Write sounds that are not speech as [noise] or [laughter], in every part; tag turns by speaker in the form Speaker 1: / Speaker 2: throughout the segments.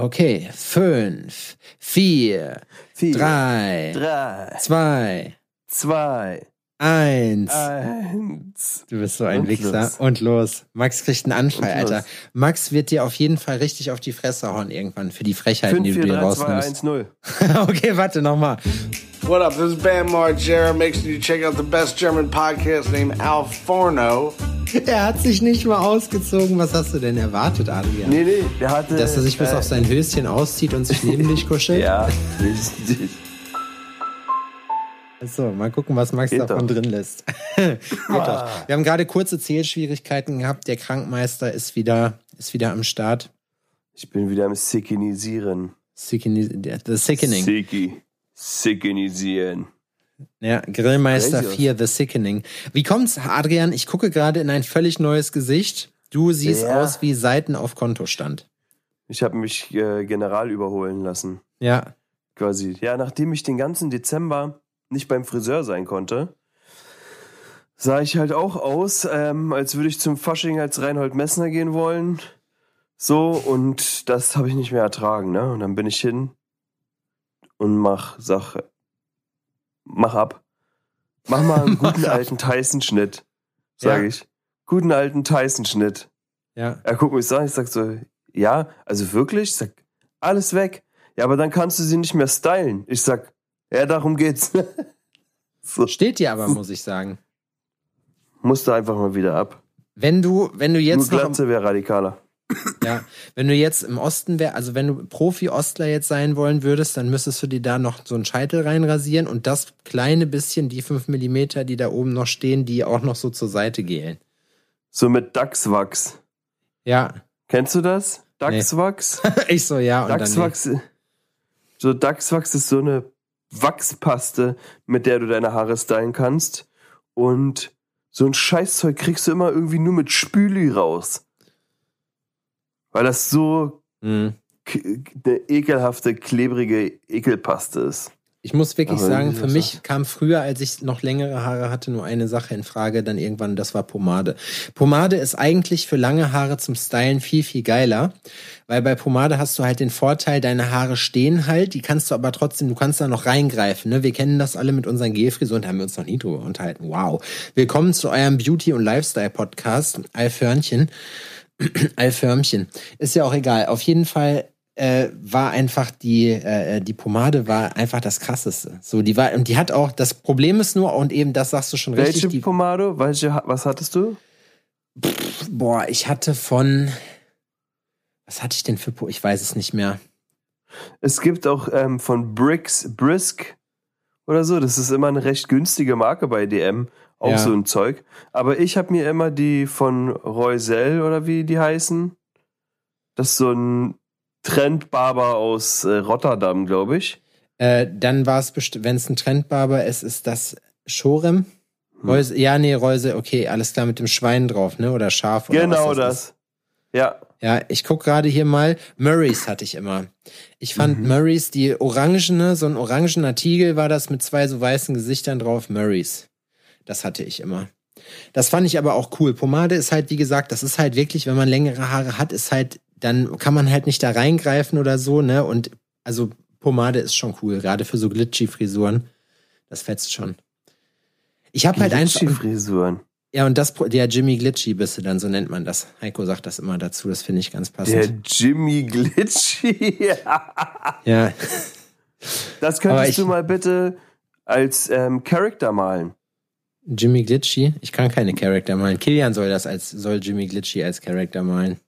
Speaker 1: Okay, fünf, vier,
Speaker 2: Vier,
Speaker 1: drei,
Speaker 2: drei,
Speaker 1: zwei,
Speaker 2: zwei,
Speaker 1: eins.
Speaker 2: eins.
Speaker 1: Du bist so ein
Speaker 2: Und
Speaker 1: Wichser.
Speaker 2: los.
Speaker 1: Und los. Max kriegt einen Anfall. Alter. Max wird dir auf jeden Fall richtig auf die Fresse hauen irgendwann für die Frechheiten,
Speaker 2: 5,
Speaker 1: die
Speaker 2: 4,
Speaker 1: du dir
Speaker 2: 3, 2,
Speaker 1: rausnimmst.
Speaker 2: 1, 0. [laughs]
Speaker 1: okay, warte nochmal.
Speaker 3: What up? This is Bam Margera. Make sure you check out the best German podcast named Al Forno. [laughs]
Speaker 1: Er hat sich nicht mal ausgezogen. Was hast du denn erwartet, Adrian?
Speaker 2: Nee, nee, der hatte.
Speaker 1: Dass er sich bis
Speaker 2: äh,
Speaker 1: auf sein Höschen auszieht und sich neben dich kuschelt? [laughs]
Speaker 2: Ja, richtig.
Speaker 1: So, mal gucken, was Max
Speaker 2: Geht
Speaker 1: davon
Speaker 2: doch.
Speaker 1: drin lässt. [laughs] Doch. Wir haben gerade kurze Zählschwierigkeiten gehabt. Der Krankmeister ist wieder, ist wieder am Start.
Speaker 2: Ich bin wieder am Sickenisieren.
Speaker 1: Sickening, the Sickening.
Speaker 2: Sicki. Sickenisieren.
Speaker 1: Ja, Grillmeister
Speaker 2: Crazy.
Speaker 1: 4, The Sickening. Wie kommt's, Adrian? Ich gucke gerade in ein völlig neues Gesicht. Du siehst
Speaker 2: Ja.
Speaker 1: aus wie Seiten auf Kontostand.
Speaker 2: Ich habe mich äh, general überholen lassen.
Speaker 1: Ja.
Speaker 2: Quasi. Ja, nachdem ich den ganzen Dezember nicht beim Friseur sein konnte, sah ich halt auch aus, ähm, als würde ich zum Fasching als Reinhold Messner gehen wollen. So, und das habe ich nicht mehr ertragen, ne? Und dann bin ich hin und mach Sache. Mach ab. Mach mal einen [laughs] guten alten Tyson-Schnitt, sage
Speaker 1: Ja.
Speaker 2: ich. Guten alten Tyson-Schnitt.
Speaker 1: Ja.
Speaker 2: Er guckt mich so an, ich sag so, ja, also wirklich? Ich sag, alles weg. Ja, aber dann kannst du sie nicht mehr stylen. Ich sag, ja, darum geht's. [laughs] so,
Speaker 1: Steht dir aber, muss ich sagen.
Speaker 2: musste einfach mal wieder ab.
Speaker 1: Wenn du, wenn du
Speaker 2: Nur
Speaker 1: jetzt im,
Speaker 2: Glatze wäre radikaler.
Speaker 1: Ja, wenn du jetzt im Osten wär, also wenn du Profi-Ostler jetzt sein wollen würdest, dann müsstest du dir da noch so einen Scheitel reinrasieren und das kleine bisschen, die fünf Millimeter, die da oben noch stehen, die auch noch so zur Seite gehen.
Speaker 2: So mit Dachswachs.
Speaker 1: Ja.
Speaker 2: Kennst du das? Dachswachs? [laughs]
Speaker 1: ich so, ja.
Speaker 2: Dachswachs. So Dachswachs ist so eine Wachspaste, mit der du deine Haare stylen kannst. Und so ein Scheißzeug kriegst du immer irgendwie nur mit Spüli raus. Weil das so
Speaker 1: Mhm.
Speaker 2: eine ekelhafte, klebrige Ekelpaste ist.
Speaker 1: Ich muss wirklich
Speaker 2: Aber
Speaker 1: sagen, für mich kam früher, als ich noch längere Haare hatte, nur eine Sache in Frage, dann irgendwann, das war Pomade. Pomade ist eigentlich für lange Haare zum Stylen viel, viel geiler, weil bei Pomade hast du halt den Vorteil, deine Haare stehen halt, die kannst du aber trotzdem, du kannst da noch reingreifen. Ne? Wir kennen das alle mit unseren Gelfrisuren, haben wir uns noch nie drüber unterhalten. Wow. Willkommen zu eurem Beauty- und Lifestyle-Podcast, Alförnchen. [clears throat] Alförmchen. Ist ja auch egal. Auf jeden Fall äh, war einfach die äh, die Pomade war einfach das krasseste. So die war und die hat auch das Problem ist nur und eben das sagst du schon richtig.
Speaker 2: Welche Pomade? Welche, was hattest du?
Speaker 1: boah, ich hatte von was hatte ich denn für ich weiß es nicht mehr.
Speaker 2: Es gibt auch ähm, von Bricks Brisk oder so. Das ist immer eine recht günstige Marke bei DM. Auch
Speaker 1: Ja.
Speaker 2: so ein Zeug. Aber ich habe mir immer die von Reusel oder wie die heißen. Das ist so ein Trendbarber aus äh, Rotterdam, glaube ich.
Speaker 1: Äh, dann war es wenn es ein Trendbarber ist, ist das Schorem.
Speaker 2: Hm.
Speaker 1: Reuse, ja, nee, Reuse, okay, alles klar mit dem Schwein drauf, ne? Oder Schaf oder
Speaker 2: genau das.
Speaker 1: Ist.
Speaker 2: Ja.
Speaker 1: Ja, ich guck gerade hier mal. Murrays hatte ich immer. Ich fand
Speaker 2: Mhm.
Speaker 1: Murrays, die orangene, so ein orangener Tiegel war das mit zwei so weißen Gesichtern drauf. Murrays. Das hatte ich immer. Das fand ich aber auch cool. Pomade ist halt, wie gesagt, das ist halt wirklich, wenn man längere Haare hat, ist halt, dann kann man halt nicht da reingreifen oder so, ne? Und also Pomade ist schon cool, gerade für so glitchy Frisuren. Das fetzt schon. Ich habe halt einfach.
Speaker 2: Frisuren.
Speaker 1: Ja, und das, der Jimmy Glitchy bist du dann, so nennt man das. Heiko sagt das immer dazu, das finde ich ganz passend.
Speaker 2: Der Jimmy Glitchy. [laughs]
Speaker 1: ja.
Speaker 2: Das könntest
Speaker 1: ich-
Speaker 2: du mal bitte als ähm, Charakter malen.
Speaker 1: Jimmy Glitchy? Ich kann keine Charakter malen. Kilian soll das als, soll Jimmy Glitchy als Charakter malen.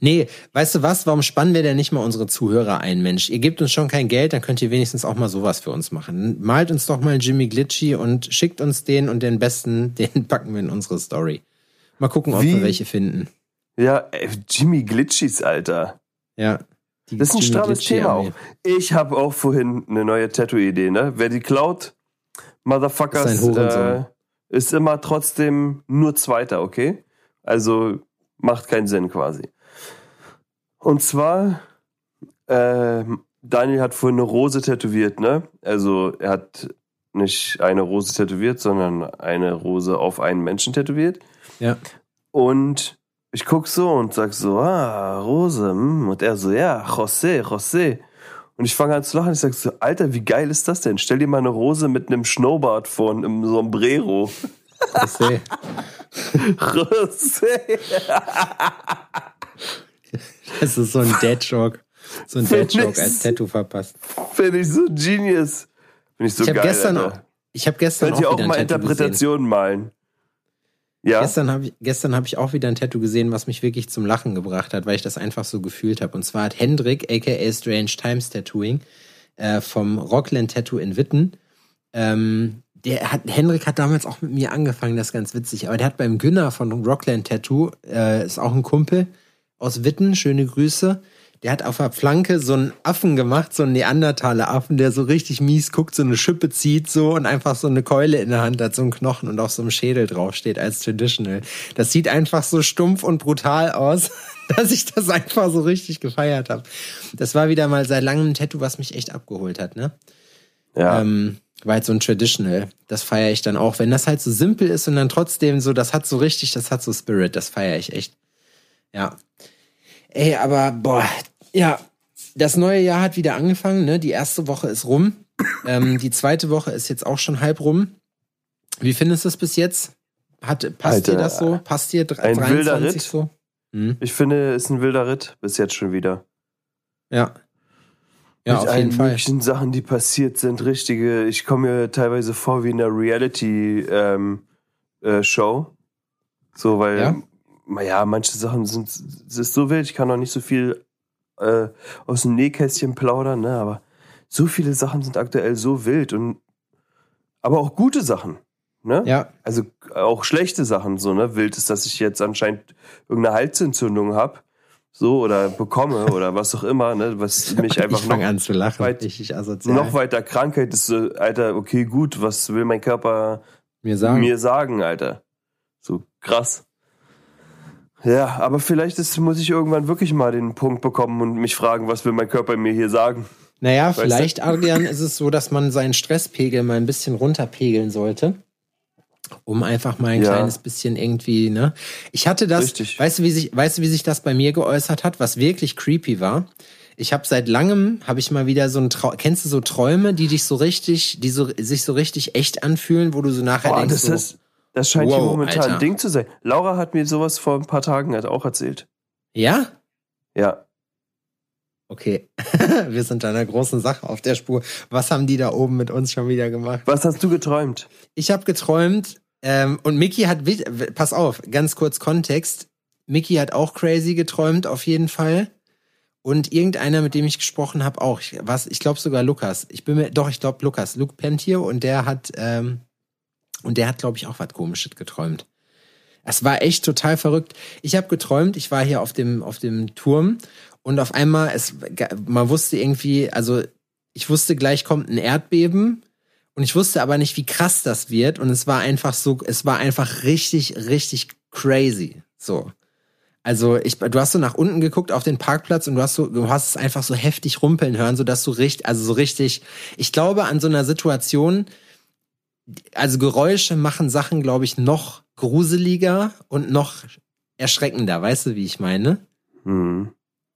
Speaker 1: Nee, weißt du was? Warum spannen wir denn nicht mal unsere Zuhörer ein, Mensch? Ihr gebt uns schon kein Geld, dann könnt ihr wenigstens auch mal sowas für uns machen. Malt uns doch mal Jimmy Glitchy und schickt uns den und den besten, [laughs] den packen wir in unsere Story. Mal gucken, ob
Speaker 2: Wie?
Speaker 1: wir welche finden.
Speaker 2: Ja, ey, Jimmy Glitchys, Alter.
Speaker 1: Ja.
Speaker 2: Das ist ein
Speaker 1: Jimmy
Speaker 2: strammes
Speaker 1: Glitchy
Speaker 2: Thema auch. Ich habe auch vorhin eine neue Tattoo-Idee, ne? Wer die klaut, Motherfuckers,
Speaker 1: Ist
Speaker 2: äh, ist immer trotzdem nur Zweiter, okay? Also macht keinen Sinn quasi. Und zwar, ähm, Daniel hat vorhin eine Rose tätowiert, ne? Also er hat nicht eine Rose tätowiert, sondern eine Rose auf einen Menschen tätowiert.
Speaker 1: Ja.
Speaker 2: Und ich guck so und sag so, ah, Rose, hm. und er so, ja, José, José. Und ich fange an zu lachen. Ich sag so, Alter, wie geil ist das denn? Stell dir mal eine Rose mit einem Schnurrbart vor und einem Sombrero.
Speaker 1: José.
Speaker 2: José. [laughs]
Speaker 1: Das ist so ein Dad-Joke. So ein
Speaker 2: ich-
Speaker 1: als Tattoo verpasst.
Speaker 2: Finde ich so genius. Finde ich so
Speaker 1: Ich habe
Speaker 2: geil.
Speaker 1: gestern,
Speaker 2: Alter.
Speaker 1: ich hab gestern
Speaker 2: Könnt ihr
Speaker 1: auch
Speaker 2: auch
Speaker 1: wieder
Speaker 2: mal. Interpretationen malen? Ja.
Speaker 1: Gestern habe ich, gestern hab ich auch wieder ein Tattoo gesehen, was mich wirklich zum Lachen gebracht hat, weil ich das einfach so gefühlt habe. Und zwar hat Hendrik, aka Strange Times Tattooing, äh, vom Rockland Tattoo in Witten, ähm, der hat, Hendrik hat damals auch mit mir angefangen, das ist ganz witzig, aber der hat beim Günner von Rockland Tattoo, äh, ist auch ein Kumpel aus Witten, schöne Grüße, der hat auf der Flanke so einen Affen gemacht, so einen Neandertaler Affen, der so richtig mies guckt, so eine Schippe zieht so und einfach so eine Keule in der Hand hat, so einen Knochen und auf so einem Schädel draufsteht als Traditional. Das sieht einfach so stumpf und brutal aus, [laughs] dass ich das einfach so richtig gefeiert habe. Das war wieder mal seit langem ein Tattoo, was mich echt abgeholt hat, ne?
Speaker 2: ja.
Speaker 1: Ähm, war halt so ein Traditional. Das feiere ich dann auch. Wenn das halt so simpel ist und dann trotzdem so, das hat so richtig, das hat so Spirit, das feiere ich echt. Ja. Ey, aber boah, ja, das neue Jahr hat wieder angefangen, ne? Die erste Woche ist rum. ähm, die zweite Woche ist jetzt auch schon halb rum. Wie findest du es bis jetzt? Hat, passt dir
Speaker 2: Alter,
Speaker 1: das so? Passt dir dr-
Speaker 2: ein wilder
Speaker 1: 23
Speaker 2: Ritt.
Speaker 1: so? Hm,
Speaker 2: Ich finde, es ist ein wilder Ritt bis jetzt schon wieder.
Speaker 1: ja. Ja,
Speaker 2: Mit
Speaker 1: auf
Speaker 2: allen
Speaker 1: jeden Fall.
Speaker 2: möglichen Sachen, die passiert sind, richtige. Ich komme mir teilweise vor wie in einer Reality-Show. Ähm, äh, Show. so, weil,
Speaker 1: Ja?
Speaker 2: ja? ja, manche Sachen sind, es ist so wild. Ich kann noch nicht so viel äh, aus dem Nähkästchen plaudern, ne? Aber so viele Sachen sind aktuell so wild und aber auch gute Sachen. Ne?
Speaker 1: Ja,
Speaker 2: Also auch schlechte Sachen, so, ne? Wild ist, dass ich jetzt anscheinend irgendeine Halsentzündung habe. So, oder bekomme, [laughs] oder was auch immer, ne? Was mich einfach
Speaker 1: ich fange
Speaker 2: noch,
Speaker 1: an zu lachen.
Speaker 2: weit-
Speaker 1: Richtig asozial.
Speaker 2: noch weiter Krankheit ist so, Alter, okay, gut, was will mein Körper
Speaker 1: mir sagen.
Speaker 2: mir sagen, Alter? So krass. Ja, aber vielleicht ist, muss ich irgendwann wirklich mal den Punkt bekommen und mich fragen, was will mein Körper mir hier sagen?
Speaker 1: Naja,
Speaker 2: du?
Speaker 1: vielleicht, Adrian, ist es so, dass man seinen Stresspegel mal ein bisschen runterpegeln sollte. Um einfach mal ein
Speaker 2: Ja.
Speaker 1: kleines bisschen irgendwie, ne? Ich hatte das,
Speaker 2: Richtig.
Speaker 1: weißt du, wie sich, weißt du, wie sich das bei mir geäußert hat, was wirklich creepy war? Ich habe seit langem, habe ich mal wieder so ein Trau kennst du so Träume, die dich so richtig, die so, sich so richtig echt anfühlen, wo du so nachher
Speaker 2: Boah,
Speaker 1: denkst, so,
Speaker 2: ist, das scheint hier
Speaker 1: Wow,
Speaker 2: momentan
Speaker 1: Alter.
Speaker 2: ein Ding zu sein. Laura hat mir sowas vor ein paar Tagen halt auch erzählt.
Speaker 1: ja?
Speaker 2: Ja.
Speaker 1: Okay. [laughs] Wir sind da einer großen Sache auf der Spur. Was haben die da oben mit uns schon wieder gemacht?
Speaker 2: Was hast du geträumt?
Speaker 1: Ich habe geträumt ähm, und Mickey hat, pass auf, ganz kurz Kontext. Mickey hat auch crazy geträumt, auf jeden Fall. Und irgendeiner, mit dem ich gesprochen habe, auch. Ich, was, ich glaube sogar Lukas. Ich bin mir, doch, ich glaube Lukas. Luke pennt hier und der hat, ähm, und der hat, glaube ich, auch was Komisches geträumt. Es war echt total verrückt. Ich habe geträumt, ich war hier auf dem, auf dem Turm und auf einmal, es, man wusste irgendwie, also ich wusste, gleich kommt ein Erdbeben und ich wusste aber nicht, wie krass das wird und es war einfach so, es war einfach richtig, richtig crazy. So. Also ich, du hast so nach unten geguckt auf den Parkplatz und du hast so, du hast es einfach so heftig rumpeln hören, so dass du richtig, also so richtig, ich glaube an so einer Situation, also Geräusche machen Sachen, glaube ich, noch gruseliger und noch erschreckender, weißt du, wie ich meine?
Speaker 2: Hm.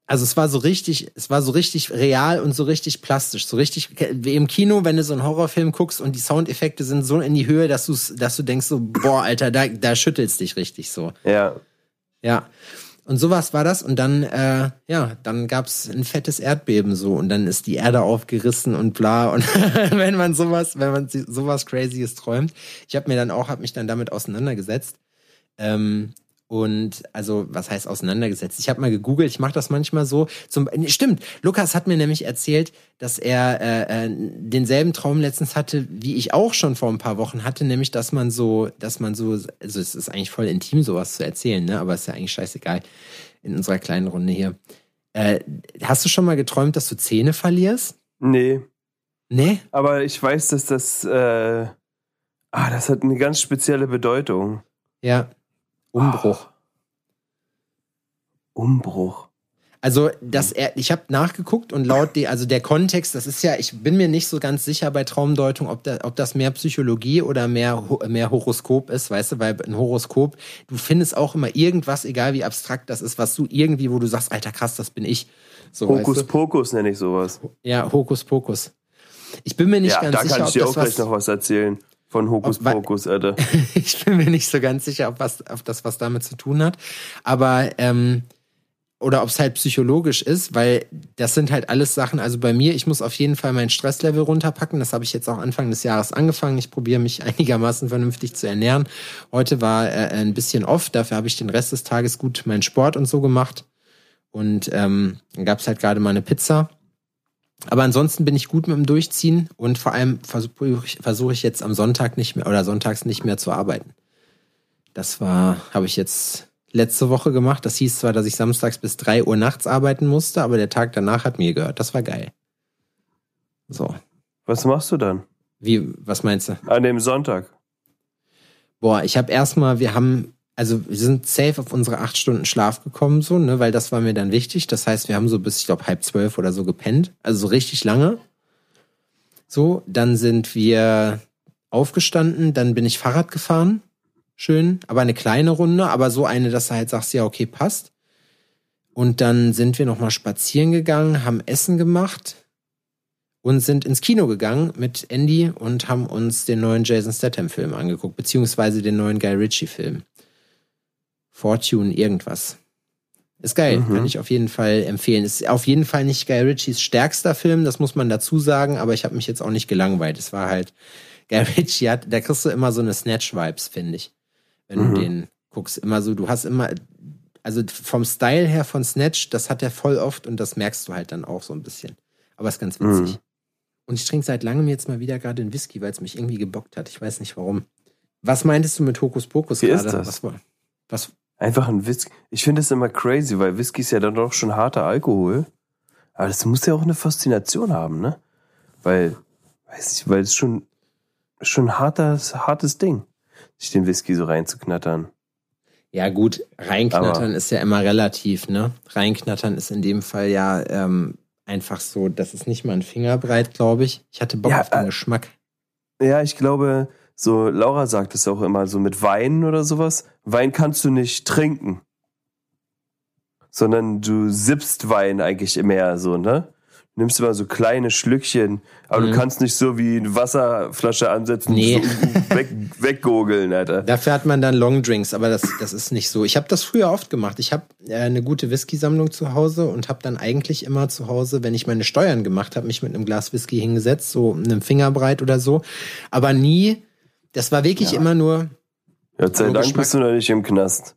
Speaker 1: Also es war so richtig, es war so richtig real und so richtig plastisch, so richtig wie im Kino, wenn du so einen Horrorfilm guckst und die Soundeffekte sind so in die Höhe, dass du dass du denkst so, boah, Alter, da da schüttelst dich richtig so.
Speaker 2: Ja.
Speaker 1: Ja. Und sowas war das und dann äh, ja, dann gab's ein fettes Erdbeben so und dann ist die Erde aufgerissen und bla und [laughs] wenn man sowas, wenn man sowas crazyes träumt. Ich habe mir dann auch hab mich dann damit auseinandergesetzt. Ähm, und also, was heißt auseinandergesetzt? Ich habe mal gegoogelt, ich mache das manchmal so. Zum, stimmt, Lukas hat mir nämlich erzählt, dass er äh, äh, denselben Traum letztens hatte, wie ich auch schon vor ein paar Wochen hatte, nämlich, dass man so, dass man so, also es ist eigentlich voll intim, sowas zu erzählen, ne? Aber ist ja eigentlich scheißegal in unserer kleinen Runde hier. Äh, hast du schon mal geträumt, dass du Zähne verlierst?
Speaker 2: Nee.
Speaker 1: Nee?
Speaker 2: Aber ich weiß, dass das, äh, ah, das hat eine ganz spezielle Bedeutung.
Speaker 1: Ja. Umbruch.
Speaker 2: Umbruch.
Speaker 1: Also, das, ich habe nachgeguckt und laut die, also der Kontext, das ist ja, ich bin mir nicht so ganz sicher bei Traumdeutung, ob, da, ob das mehr Psychologie oder mehr, mehr Horoskop ist, weißt du, weil ein Horoskop, du findest auch immer irgendwas, egal wie abstrakt das ist, was du irgendwie, wo du sagst, alter krass, das bin ich.
Speaker 2: So, Hokus weißt du? Pokus nenne ich sowas.
Speaker 1: Ja, Hokus Pokus. Ich bin mir nicht ja, ganz sicher.
Speaker 2: Da kann ich dir auch gleich noch was erzählen. Von Hokus ob, Pokus, Alter. [laughs]
Speaker 1: ich bin mir nicht so ganz sicher, ob, was, ob das was damit zu tun hat. Aber ähm, oder ob es halt psychologisch ist, weil das sind halt alles Sachen. Also bei mir, ich muss auf jeden Fall mein Stresslevel runterpacken. Das habe ich jetzt auch Anfang des Jahres angefangen. Ich probiere mich [laughs] einigermaßen vernünftig zu ernähren. Heute war äh, ein bisschen off, dafür habe ich den Rest des Tages gut meinen Sport und so gemacht. Und ähm, dann gab es halt gerade mal eine Pizza. Aber ansonsten bin ich gut mit dem Durchziehen und vor allem versuche ich, versuch ich jetzt am Sonntag nicht mehr oder sonntags nicht mehr zu arbeiten. Das war, habe ich jetzt letzte Woche gemacht. Das hieß zwar, dass ich samstags bis drei Uhr nachts arbeiten musste, aber der Tag danach hat mir gehört. Das war geil. So.
Speaker 2: Was machst du dann?
Speaker 1: Wie, was meinst du?
Speaker 2: An dem Sonntag.
Speaker 1: Boah, ich habe erstmal, wir haben, also wir sind safe auf unsere acht Stunden Schlaf gekommen, so, ne, weil das war mir dann wichtig. Das heißt, wir haben so bis, ich glaube, halb zwölf oder so gepennt. Also so richtig lange. So, dann sind wir aufgestanden, dann bin ich Fahrrad gefahren schön, aber eine kleine Runde, aber so eine, dass du halt sagst, ja, okay, passt. Und dann sind wir nochmal spazieren gegangen, haben Essen gemacht und sind ins Kino gegangen mit Andy und haben uns den neuen Jason Statham-Film angeguckt, beziehungsweise den neuen Guy Ritchie-Film. Fortune irgendwas. Ist geil, mhm. kann ich auf jeden Fall empfehlen. Ist auf jeden Fall nicht Guy Ritchies stärkster Film, das muss man dazu sagen, aber ich habe mich jetzt auch nicht gelangweilt. Es war halt, [laughs] Guy Ritchie hat, da kriegst du immer so eine Snatch-Vibes, finde ich wenn mhm. du den guckst. Immer so, du hast immer, also vom Style her von Snatch, das hat er voll oft und das merkst du halt dann auch so ein bisschen. Aber ist ganz witzig. Mhm. Und ich trinke seit langem jetzt mal wieder gerade einen Whisky, weil es mich irgendwie gebockt hat. Ich weiß nicht warum. Was meintest du mit Hokus Pokus
Speaker 2: gerade? Was, was? Einfach ein Whisky. Ich finde es immer crazy, weil Whisky ist ja dann doch schon harter Alkohol. Aber das muss ja auch eine Faszination haben, ne? Weil, weiß ich, weil es schon, schon ein hartes, hartes Ding sich den Whisky so reinzuknattern.
Speaker 1: Ja, gut, reinknattern Aber ist ja immer relativ, ne? Reinknattern ist in dem Fall ja ähm, einfach so, das ist nicht mal ein Fingerbreit, glaube ich. Ich hatte Bock ja, auf den äh, Geschmack.
Speaker 2: Ja, ich glaube, so Laura sagt es auch immer, so mit Wein oder sowas. Wein kannst du nicht trinken. Sondern du sippst Wein eigentlich immer so, ne? nimmst mal so kleine Schlückchen, aber mhm. du kannst nicht so wie eine Wasserflasche ansetzen nee. und so [laughs] weg, weggogeln, Alter.
Speaker 1: Dafür hat man dann Longdrinks, aber das, das ist nicht so. Ich habe das früher oft gemacht. Ich habe äh, eine gute Whisky-Sammlung zu Hause und habe dann eigentlich immer zu Hause, wenn ich meine Steuern gemacht habe, mich mit einem Glas Whisky hingesetzt, so einem Fingerbreit oder so. Aber nie, das war wirklich ja. immer nur.
Speaker 2: Ja, sei Dank bist du noch nicht im Knast.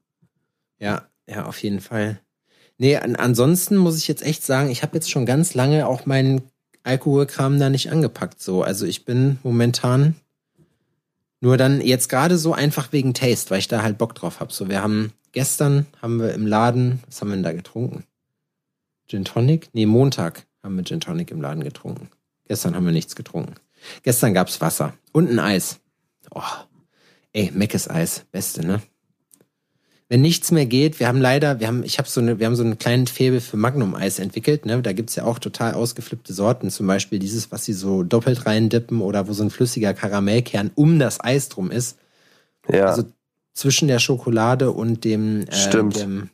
Speaker 1: Ja, ja, auf jeden Fall. Nee, an, ansonsten muss ich jetzt echt sagen, ich habe jetzt schon ganz lange auch meinen Alkoholkram da nicht angepackt. So, also ich bin momentan nur dann jetzt gerade so einfach wegen Taste, weil ich da halt Bock drauf habe. So, wir haben gestern haben wir im Laden, was haben wir denn da getrunken? Gin Tonic? Nee, Montag haben wir Gin Tonic im Laden getrunken. Gestern haben wir nichts getrunken. Gestern gab's Wasser und ein Eis. Oh, ey, Meckes Eis, beste, ne? wenn nichts mehr geht, wir haben leider, wir haben, ich habe so eine, wir haben so einen kleinen Faible für Magnum-Eis entwickelt. Ne? Da gibt's ja auch total ausgeflippte Sorten, zum Beispiel dieses, was sie so doppelt reindippen oder wo so ein flüssiger Karamellkern um das Eis drum ist. Ja. Also zwischen der Schokolade und dem, äh, dem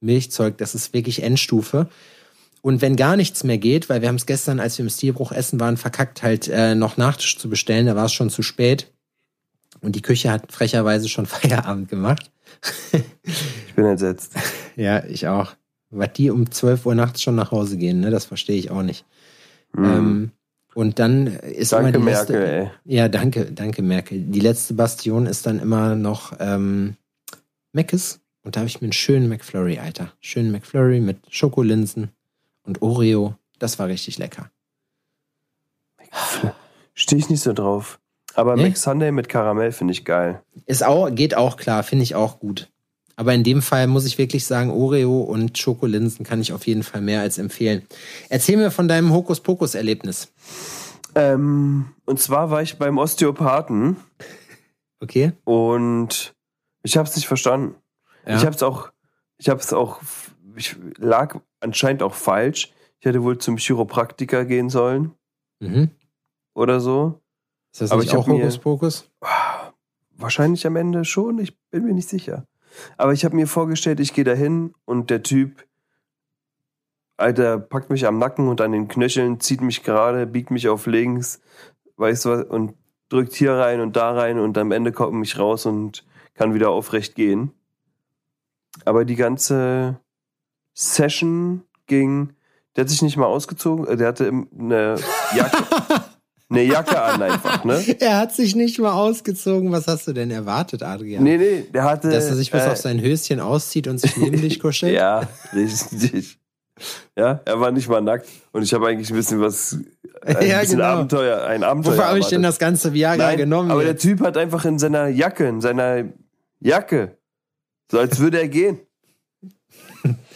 Speaker 1: Milchzeug, das ist wirklich Endstufe. Und wenn gar nichts mehr geht, weil wir haben es gestern, als wir im Stilbruch essen waren, verkackt, halt äh, noch Nachtisch zu bestellen, da war es schon zu spät. Und die Küche hat frecherweise schon [laughs] Feierabend gemacht.
Speaker 2: ich bin entsetzt.
Speaker 1: Ja, ich auch. Weil die um 12 Uhr nachts schon nach Hause gehen, ne? Das verstehe ich auch nicht. Mm. Ähm, und dann ist
Speaker 2: danke,
Speaker 1: immer die
Speaker 2: letzte, Merkel, ey.
Speaker 1: Ja, danke, danke, Merkel. Die letzte Bastion ist dann immer noch ähm, Meckes. Und da habe ich mir einen schönen McFlurry, Alter. Schönen McFlurry mit Schokolinsen und Oreo. Das war richtig lecker.
Speaker 2: Stehe ich nicht so drauf. Aber nee? Mix Sunday mit Karamell finde ich geil.
Speaker 1: Ist auch, geht auch klar, finde ich auch gut. Aber in dem Fall muss ich wirklich sagen, Oreo und Schokolinsen kann ich auf jeden Fall mehr als empfehlen. Erzähl mir von deinem Hokuspokus-Erlebnis.
Speaker 2: Ähm, und zwar war ich beim Osteopathen.
Speaker 1: Okay.
Speaker 2: Und ich habe es nicht verstanden. Ja. Ich habe es auch, ich habe es auch ich lag anscheinend auch falsch. Ich hätte wohl zum Chiropraktiker gehen sollen
Speaker 1: Mhm.
Speaker 2: oder so.
Speaker 1: Ist das
Speaker 2: Aber
Speaker 1: nicht
Speaker 2: ich
Speaker 1: auch Hokuspokus?
Speaker 2: Wahrscheinlich am Ende schon, ich bin mir nicht sicher. Aber ich habe mir vorgestellt, ich gehe dahin und der Typ, Alter, packt mich am Nacken und an den Knöcheln, zieht mich gerade, biegt mich auf links, weißt du was, und drückt hier rein und da rein und am Ende komme ich raus und kann wieder aufrecht gehen. Aber die ganze Session ging, der hat sich nicht mal ausgezogen, äh, der hatte im- eine [laughs] Jacke, eine Jacke an einfach, ne? [laughs]
Speaker 1: Er hat sich nicht mal ausgezogen. Was hast du denn erwartet, Adrian?
Speaker 2: Nee, nee, der hatte.
Speaker 1: Dass er sich bis
Speaker 2: äh,
Speaker 1: auf sein Höschen auszieht und sich neben dich kuschelt? [laughs]
Speaker 2: Ja, richtig. Ja, er war nicht mal nackt und ich habe eigentlich ein bisschen was, ein [laughs]
Speaker 1: Ja,
Speaker 2: bisschen
Speaker 1: genau.
Speaker 2: Abenteuer, ein Abenteuer.
Speaker 1: Wofür habe ich denn das ganze Viagra
Speaker 2: Nein,
Speaker 1: genommen?
Speaker 2: aber der
Speaker 1: jetzt?
Speaker 2: Typ hat einfach in seiner Jacke, in seiner Jacke, so als würde er gehen.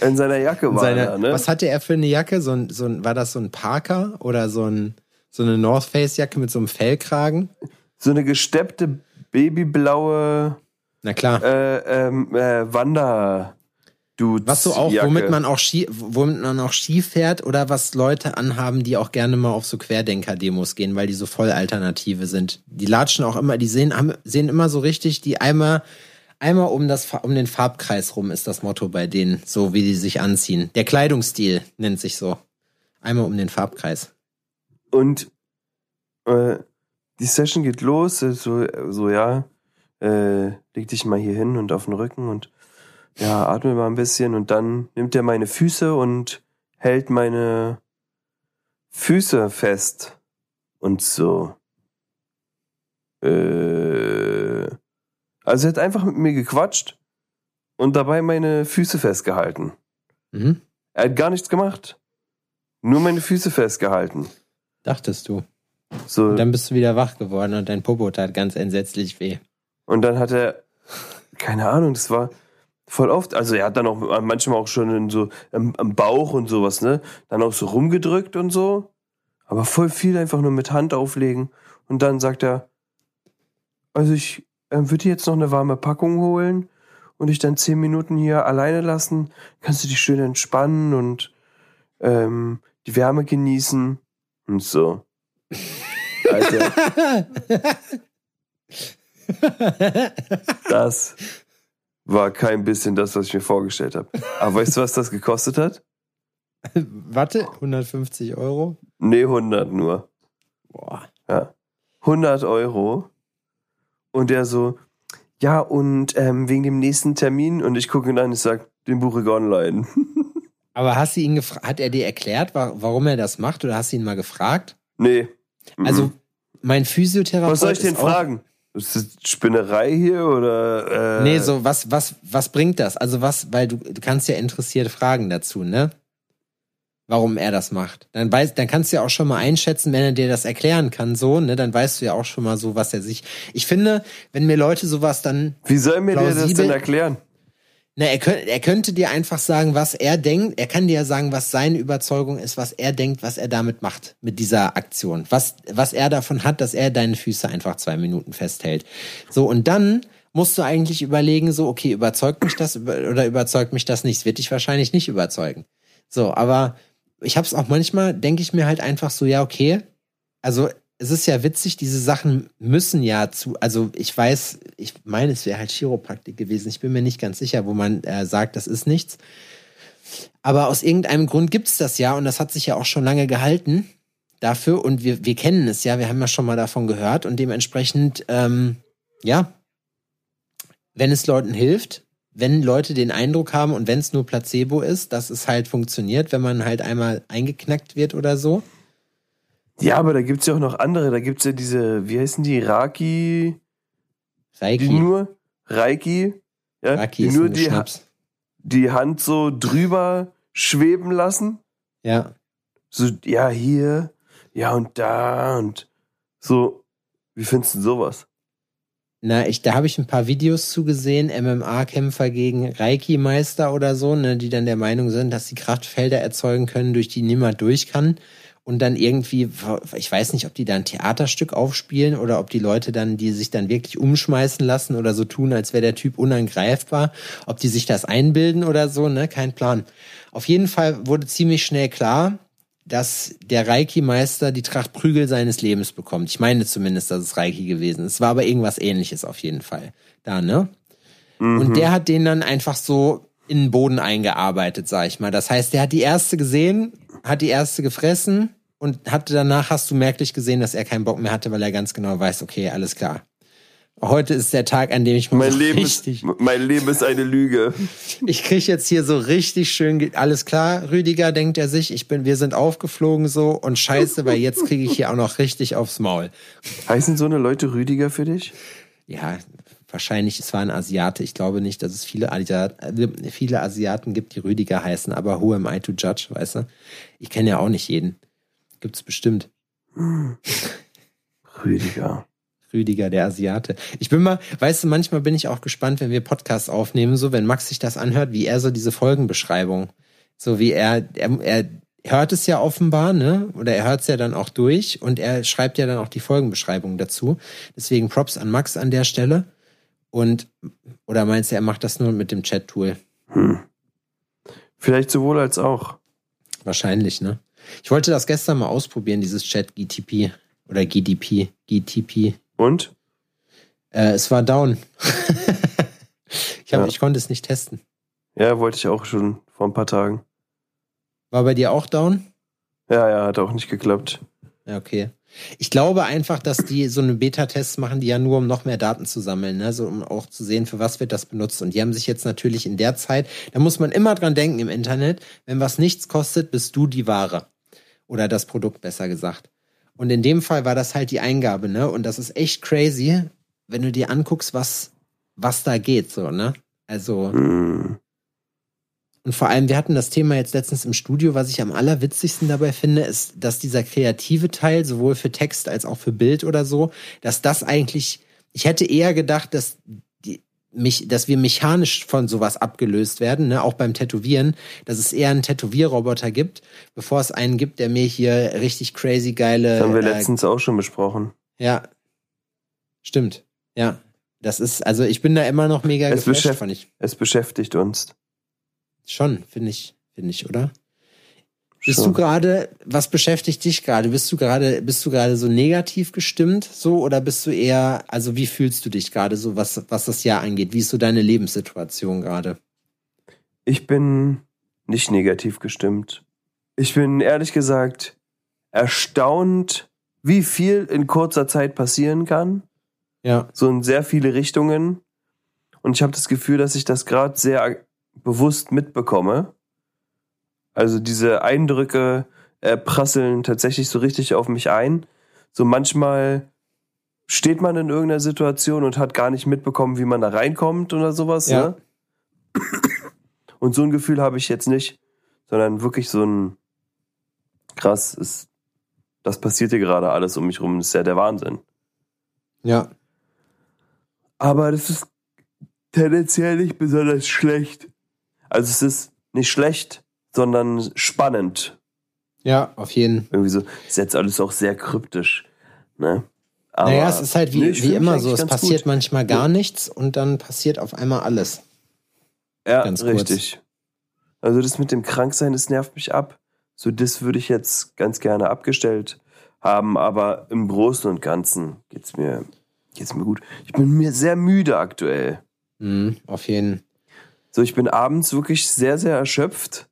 Speaker 2: In seiner Jacke war
Speaker 1: Seine,
Speaker 2: er, ne?
Speaker 1: Was hatte er für eine Jacke? So ein, so ein, war das so ein Parker oder so, ein, so eine North Face Jacke mit so einem Fellkragen?
Speaker 2: So eine gesteppte babyblaue
Speaker 1: Na klar.
Speaker 2: äh, ähm, äh, Wander. Dudes
Speaker 1: was so auch,
Speaker 2: Jacke.
Speaker 1: womit man auch Ski, womit man auch Ski fährt oder was Leute anhaben, die auch gerne mal auf so Querdenker-Demos gehen, weil die so voll Alternative sind. Die latschen auch immer, die sehen, haben, sehen immer so richtig, die einmal, einmal um das, um den Farbkreis rum ist das Motto bei denen, so wie die sich anziehen. Der Kleidungsstil nennt sich so. Einmal um den Farbkreis.
Speaker 2: Und äh, die Session geht los, äh, so, so ja, äh, leg dich mal hier hin und auf den Rücken und ja, atme mal ein bisschen und dann nimmt er meine Füße und hält meine Füße fest und so. Äh, also er hat einfach mit mir gequatscht und dabei meine Füße festgehalten.
Speaker 1: Mhm.
Speaker 2: Er hat gar nichts gemacht. Nur meine Füße festgehalten.
Speaker 1: Dachtest du.
Speaker 2: So.
Speaker 1: Und dann bist du wieder wach geworden und dein Popo tat ganz entsetzlich weh.
Speaker 2: Und dann hat er, keine Ahnung, das war voll oft, also er hat dann auch manchmal auch schon so am, am Bauch und sowas, ne? Dann auch so rumgedrückt und so. Aber voll viel einfach nur mit Hand auflegen. Und dann sagt er, also ich ähm, würde dir jetzt noch eine warme Packung holen und dich dann zehn Minuten hier alleine lassen. Kannst du dich schön entspannen und ähm, die Wärme genießen und so. Alter, das war kein bisschen das, was ich mir vorgestellt habe. Aber weißt du, was das gekostet hat?
Speaker 1: Warte, 150 Euro?
Speaker 2: Nee, 100 nur.
Speaker 1: Boah.
Speaker 2: Ja. 100 Euro. Und der so, ja, und ähm, wegen dem nächsten Termin. Und ich gucke ihn an, ich sag, den buche ich online.
Speaker 1: Aber hast du ihn gefragt, hat er dir erklärt, wa- warum er das macht oder hast du ihn mal gefragt?
Speaker 2: nee.
Speaker 1: Also, mein Physiotherapeut.
Speaker 2: was soll ich denn fragen? Ist das Spinnerei hier oder? Äh,
Speaker 1: Nee, so, was, was, was bringt das? Also, was, weil du, du kannst ja interessiert fragen dazu, ne? Warum er das macht. Dann weiß, dann kannst du ja auch schon mal einschätzen, wenn er dir das erklären kann, so, ne? Dann weißt du ja auch schon mal so, was er sich. Ich finde, wenn mir Leute sowas dann
Speaker 2: Wie soll mir der das denn erklären?
Speaker 1: Na, er, könnte, er könnte dir einfach sagen, was er denkt. Er kann dir ja sagen, was seine Überzeugung ist, was er denkt, was er damit macht, mit dieser Aktion. Was, was er davon hat, dass er deine Füße einfach zwei Minuten festhält. So, und dann musst du eigentlich überlegen, so, okay, überzeugt mich das oder überzeugt mich das nicht? Es wird dich wahrscheinlich nicht überzeugen. So, aber ich hab's auch manchmal, denke ich mir halt einfach so, ja, okay. Also, es ist ja witzig, diese Sachen müssen ja zu, also ich weiß, ich meine, es wäre halt Chiropraktik gewesen. Ich bin mir nicht ganz sicher, wo man äh, sagt, das ist nichts. Aber aus irgendeinem Grund gibt's das ja und das hat sich ja auch schon lange gehalten dafür und wir, wir kennen es ja, wir haben ja schon mal davon gehört und dementsprechend, ähm, ja, wenn es Leuten hilft, wenn Leute den Eindruck haben und wenn es nur Placebo ist, dass es halt funktioniert, wenn man halt einmal eingeknackt wird oder so.
Speaker 2: Ja, aber da gibt's ja auch noch andere. Da gibt's ja diese, wie heißen die, Raki, die
Speaker 1: Reiki,
Speaker 2: nur Reiki, ja,
Speaker 1: Reiki
Speaker 2: die nur die,
Speaker 1: Schnaps.
Speaker 2: die Hand so drüber schweben lassen.
Speaker 1: Ja.
Speaker 2: So, ja, hier, ja und da und so. Wie findest du sowas?
Speaker 1: Na, ich, da habe ich ein paar Videos zugesehen, MMA-Kämpfer gegen Reiki-Meister oder so, ne, die dann der Meinung sind, dass sie Kraftfelder erzeugen können, durch die niemand durch kann. Und dann irgendwie, ich weiß nicht, ob die da ein Theaterstück aufspielen oder ob die Leute dann, die sich dann wirklich umschmeißen lassen oder so tun, als wäre der Typ unangreifbar, ob die sich das einbilden oder so, ne, kein Plan. Auf jeden Fall wurde ziemlich schnell klar, dass der Reiki-Meister die Tracht Prügel seines Lebens bekommt. Ich meine zumindest, dass es Reiki gewesen ist. Es war aber irgendwas ähnliches auf jeden Fall. Da, ne? Mhm. Und der hat den dann einfach so in den Boden eingearbeitet, sag ich mal. Das heißt, der hat die erste gesehen, hat die erste gefressen und hatte danach hast du merklich gesehen, dass er keinen Bock mehr hatte, weil er ganz genau weiß, okay, alles klar. Heute ist der Tag, an dem ich
Speaker 2: mein so Leben richtig. Ist, mein Leben ist eine Lüge.
Speaker 1: Ich krieg jetzt hier so richtig schön alles klar, Rüdiger denkt er sich, ich bin wir sind aufgeflogen so und scheiße, weil jetzt kriege ich hier auch noch richtig aufs Maul.
Speaker 2: Heißen so eine Leute Rüdiger für dich?
Speaker 1: Ja, wahrscheinlich es war ein Asiate. Ich glaube nicht, dass es viele Asiaten, viele Asiaten gibt, die Rüdiger heißen, aber who am I to judge, weißt du? Ich kenne ja auch nicht jeden. Gibt's bestimmt. [laughs]
Speaker 2: Rüdiger.
Speaker 1: Rüdiger, der Asiate. Ich bin mal, weißt du, manchmal bin ich auch gespannt, wenn wir Podcasts aufnehmen, so wenn Max sich das anhört, wie er so diese Folgenbeschreibung, so wie er, er, er hört es ja offenbar, ne? Oder er hört es ja dann auch durch und er schreibt ja dann auch die Folgenbeschreibung dazu. Deswegen Props an Max an der Stelle. Und, oder meinst du, er macht das nur mit dem Chat-Tool? Hm.
Speaker 2: Vielleicht sowohl als auch.
Speaker 1: Wahrscheinlich, ne? Ich wollte das gestern mal ausprobieren, dieses Chat GTP oder GDP, GTP.
Speaker 2: Und?
Speaker 1: Äh, es war down. [laughs] ich, hab, ja. ich konnte es nicht testen.
Speaker 2: Ja, wollte ich auch schon vor ein paar Tagen.
Speaker 1: War bei dir auch down?
Speaker 2: Ja, ja, hat auch nicht geklappt.
Speaker 1: Ja, okay. Ich glaube einfach, dass die so eine Beta-Tests machen, die ja nur, um noch mehr Daten zu sammeln, ne? so um auch zu sehen, für was wird das benutzt. Und die haben sich jetzt natürlich in der Zeit, da muss man immer dran denken im Internet, wenn was nichts kostet, bist du die Ware. Oder das Produkt, besser gesagt. Und in dem Fall war das halt die Eingabe, ne? Und das ist echt crazy, wenn du dir anguckst, was, was da geht, so, ne? Also. Mhm. Und vor allem, wir hatten das Thema jetzt letztens im Studio, was ich am allerwitzigsten dabei finde, ist, dass dieser kreative Teil, sowohl für Text als auch für Bild oder so, dass das eigentlich, ich hätte eher gedacht, dass mich, dass wir mechanisch von sowas abgelöst werden, ne? auch beim Tätowieren, dass es eher einen Tätowierroboter gibt, bevor es einen gibt, der mir hier richtig crazy geile.
Speaker 2: Das haben wir äh, letztens auch schon besprochen.
Speaker 1: Ja. Stimmt. Ja. Das ist, also ich bin da immer noch mega
Speaker 2: es geflasht, fand ich. Es beschäftigt uns.
Speaker 1: Schon, finde ich, finde ich, oder? Bist du gerade, was beschäftigt dich gerade? Bist du gerade, bist du gerade so negativ gestimmt, so, oder bist du eher, also wie fühlst du dich gerade so, was, was das Jahr angeht? Wie ist so deine Lebenssituation gerade?
Speaker 2: Ich bin nicht negativ gestimmt. Ich bin ehrlich gesagt erstaunt, wie viel in kurzer Zeit passieren kann.
Speaker 1: Ja.
Speaker 2: So in sehr viele Richtungen. Und ich habe das Gefühl, dass ich das gerade sehr bewusst mitbekomme. Also diese Eindrücke äh, prasseln tatsächlich so richtig auf mich ein. So manchmal steht man in irgendeiner Situation und hat gar nicht mitbekommen, wie man da reinkommt oder sowas. Ja. Ne? Und so ein Gefühl habe ich jetzt nicht, sondern wirklich so ein krass, ist, das passiert hier gerade alles um mich rum, das ist ja der Wahnsinn.
Speaker 1: Ja.
Speaker 2: Aber das ist tendenziell nicht besonders schlecht. Also es ist nicht schlecht, sondern spannend.
Speaker 1: Ja, auf jeden.
Speaker 2: Irgendwie so, ist jetzt alles auch sehr kryptisch. Ne?
Speaker 1: Aber naja, es ist halt wie, nee, wie immer so. Es passiert gut. manchmal gar nichts und dann passiert auf einmal alles.
Speaker 2: Ja, ganz richtig. Also das mit dem Kranksein, das nervt mich ab. So, das würde ich jetzt ganz gerne abgestellt haben, aber im Großen und Ganzen geht's mir, geht's mir gut. Ich bin mir sehr müde aktuell.
Speaker 1: Mhm, auf jeden.
Speaker 2: So, ich bin abends wirklich sehr, sehr erschöpft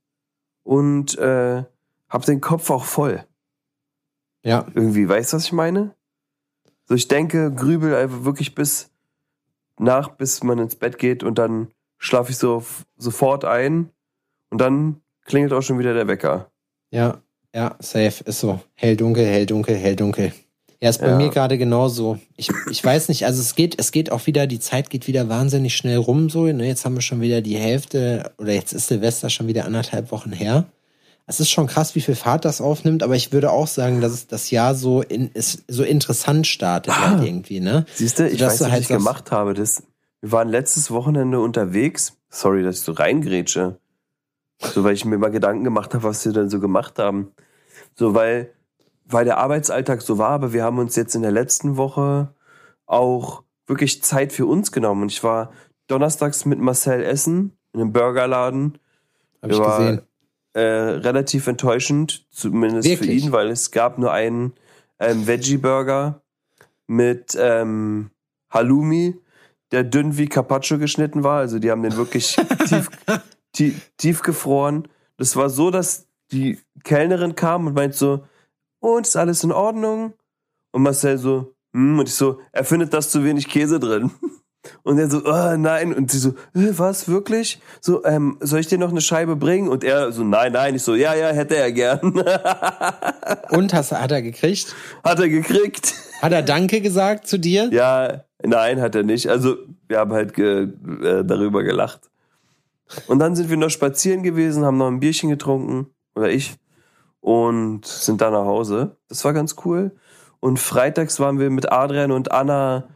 Speaker 2: und äh, hab den Kopf auch voll.
Speaker 1: Ja.
Speaker 2: Irgendwie, weißt du, was ich meine? So, ich denke, grübel einfach wirklich bis nach, bis man ins Bett geht und dann schlafe ich so sofort ein und dann klingelt auch schon wieder der Wecker.
Speaker 1: Ja, ja, safe, ist so. Hell, dunkel, hell, dunkel, hell, dunkel. Ja, ist bei ja. mir gerade genauso. Ich, ich weiß nicht, also es geht, es geht auch wieder, die Zeit geht wieder wahnsinnig schnell rum, so. Ne? Jetzt haben wir schon wieder die Hälfte, oder jetzt ist Silvester schon wieder anderthalb Wochen her. Es ist schon krass, wie viel Fahrt das aufnimmt, aber ich würde auch sagen, dass es das Jahr so in, ist, so interessant startet ah, halt irgendwie, ne?
Speaker 2: Siehst du, ich weiß, was halt ich gemacht habe. Das, wir waren letztes Wochenende unterwegs. Sorry, dass ich so reingrätsche. So, weil ich mir mal Gedanken gemacht habe, was wir denn so gemacht haben. So, weil weil der Arbeitsalltag so war, aber wir haben uns jetzt in der letzten Woche auch wirklich Zeit für uns genommen. Und ich war donnerstags mit Marcel essen in einem Burgerladen.
Speaker 1: Hab ich
Speaker 2: war,
Speaker 1: gesehen.
Speaker 2: Äh, relativ enttäuschend, zumindest für
Speaker 1: Wirklich?
Speaker 2: ihn, weil es gab nur einen ähm, Veggie-Burger mit ähm, Halloumi, der dünn wie Carpaccio geschnitten war. Also die haben den wirklich [laughs] tief, tief, tief gefroren. Das war so, dass die Kellnerin kam und meint so, und ist alles in Ordnung? Und Marcel so, hm, und ich so, er findet das zu wenig Käse drin. [laughs] Und er so, oh, nein. Und sie so, äh, was, wirklich? So, ähm, soll ich dir noch eine Scheibe bringen? Und er so, nein, nein. Ich so, ja, ja, hätte er gern. [laughs]
Speaker 1: Und hast, hat er gekriegt?
Speaker 2: Hat er gekriegt.
Speaker 1: Hat er Danke gesagt zu dir?
Speaker 2: Ja, nein, hat er nicht. Also, wir haben halt ge, äh, darüber gelacht. Und dann sind wir noch spazieren gewesen, haben noch ein Bierchen getrunken, oder ich, und sind dann nach Hause. Das war ganz cool. Und freitags waren wir mit Adrian und Anna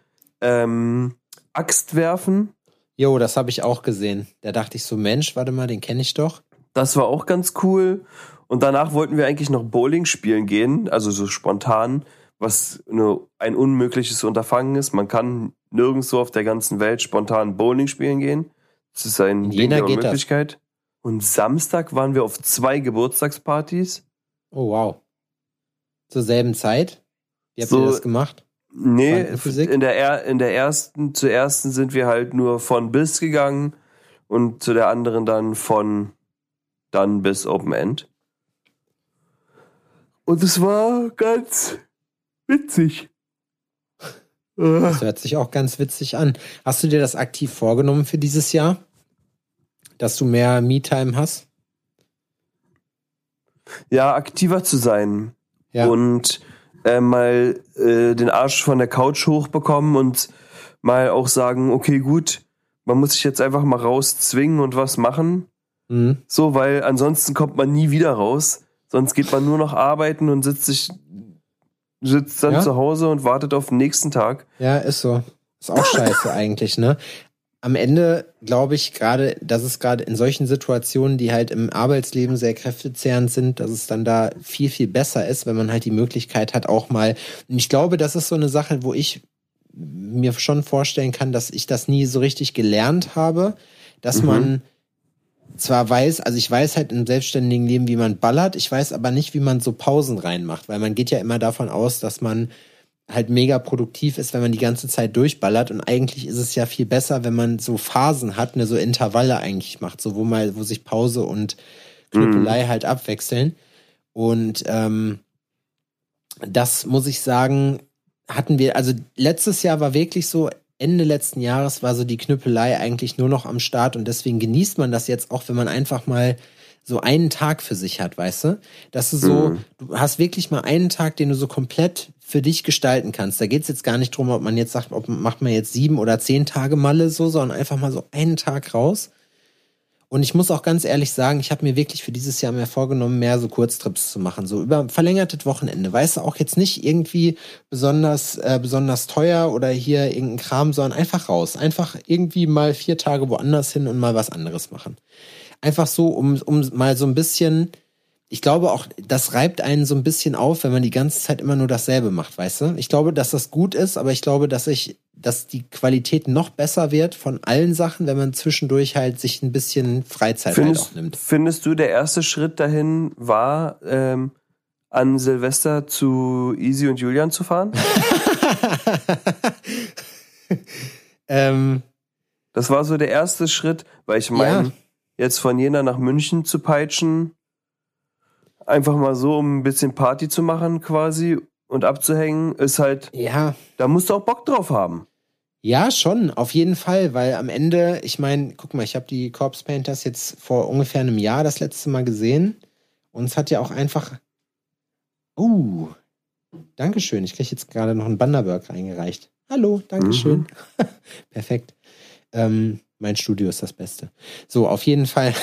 Speaker 2: ähm, Axt werfen.
Speaker 1: Jo, das habe ich auch gesehen. Da dachte ich so, Mensch, warte mal, den kenne ich doch.
Speaker 2: Das war auch ganz cool. Und danach wollten wir eigentlich noch Bowling spielen gehen, also so spontan, was eine, ein unmögliches Unterfangen ist. Man kann nirgendwo auf der ganzen Welt spontan Bowling spielen gehen. Das ist ein
Speaker 1: In
Speaker 2: Ding
Speaker 1: Jena
Speaker 2: der
Speaker 1: geht das.
Speaker 2: Unmöglichkeit. Und Samstag waren wir auf zwei Geburtstagspartys.
Speaker 1: Oh, wow. Zur selben Zeit? Wie habt
Speaker 2: So-
Speaker 1: ihr das gemacht?
Speaker 2: Nee, in der, er- in der ersten, zur ersten sind wir halt nur von bis gegangen und zu der anderen dann von dann bis Open End. Und es war ganz witzig.
Speaker 1: Das hört sich auch ganz witzig an. Hast du dir das aktiv vorgenommen für dieses Jahr? Dass du mehr Me-Time hast?
Speaker 2: Ja, aktiver zu sein
Speaker 1: Ja.
Speaker 2: und äh, mal äh, den Arsch von der Couch hochbekommen und mal auch sagen, okay, gut, man muss sich jetzt einfach mal rauszwingen und was machen.
Speaker 1: Mhm.
Speaker 2: So, weil ansonsten kommt man nie wieder raus. Sonst geht man nur noch arbeiten und sitzt sich, sitzt dann
Speaker 1: Ja.
Speaker 2: zu Hause und wartet auf den nächsten Tag.
Speaker 1: Ja, ist so. Ist auch [coughs] scheiße eigentlich, ne? Am Ende glaube ich gerade, dass es gerade in solchen Situationen, die halt im Arbeitsleben sehr kräftezehrend sind, dass es dann da viel, viel besser ist, wenn man halt die Möglichkeit hat, auch mal. Und ich glaube, das ist so eine Sache, wo ich mir schon vorstellen kann, dass ich das nie so richtig gelernt habe, dass
Speaker 2: Mhm.
Speaker 1: man zwar weiß, also ich weiß halt im selbstständigen Leben, wie man ballert, ich weiß aber nicht, wie man so Pausen reinmacht, weil man geht ja immer davon aus, dass man halt mega produktiv ist, wenn man die ganze Zeit durchballert. Und eigentlich ist es ja viel besser, wenn man so Phasen hat, ne, so Intervalle eigentlich macht, so wo mal, wo sich Pause und Knüppelei halt abwechseln. Und ähm, das muss ich sagen, hatten wir, also letztes Jahr war wirklich so, Ende letzten Jahres war so die Knüppelei eigentlich nur noch am Start. Und deswegen genießt man das jetzt auch, wenn man einfach mal so einen Tag für sich hat, weißt du? Dass du so,
Speaker 2: Mhm.
Speaker 1: du hast wirklich mal einen Tag, den du so komplett für dich gestalten kannst. Da geht's jetzt gar nicht drum, ob man jetzt sagt, ob macht man jetzt sieben oder zehn Tage Malle so, sondern einfach mal so einen Tag raus. Und ich muss auch ganz ehrlich sagen, ich habe mir wirklich für dieses Jahr mehr vorgenommen, mehr so Kurztrips zu machen, so über verlängertes Wochenende. Weißt du, auch jetzt nicht irgendwie besonders äh, besonders teuer oder hier irgendein Kram, sondern einfach raus, einfach irgendwie mal vier Tage woanders hin und mal was anderes machen. Einfach so, um um mal so ein bisschen ich glaube auch, das reibt einen so ein bisschen auf, wenn man die ganze Zeit immer nur dasselbe macht, weißt du? Ich glaube, dass das gut ist, aber ich glaube, dass ich, dass die Qualität noch besser wird von allen Sachen, wenn man zwischendurch halt sich ein bisschen Freizeit halt
Speaker 2: Findest,
Speaker 1: auch nimmt.
Speaker 2: findest du, der erste Schritt dahin war, ähm, an Silvester zu Easy und Julian zu fahren? [laughs]
Speaker 1: ähm,
Speaker 2: Das war so der erste Schritt, weil ich meine,
Speaker 1: Ja.
Speaker 2: Jetzt von Jena nach München zu peitschen, einfach mal so, um ein bisschen Party zu machen quasi und abzuhängen, ist halt,
Speaker 1: ja,
Speaker 2: da musst du auch Bock drauf haben.
Speaker 1: Ja, schon, auf jeden Fall, weil am Ende, ich meine, guck mal, ich habe die Corpse Painters jetzt vor ungefähr einem Jahr das letzte Mal gesehen und es hat ja auch einfach. Uh, Dankeschön. Ich kriege jetzt gerade noch einen Banderberg reingereicht. Hallo, Dankeschön. [laughs] Perfekt. Ähm, mein Studio ist das Beste. So, auf jeden Fall.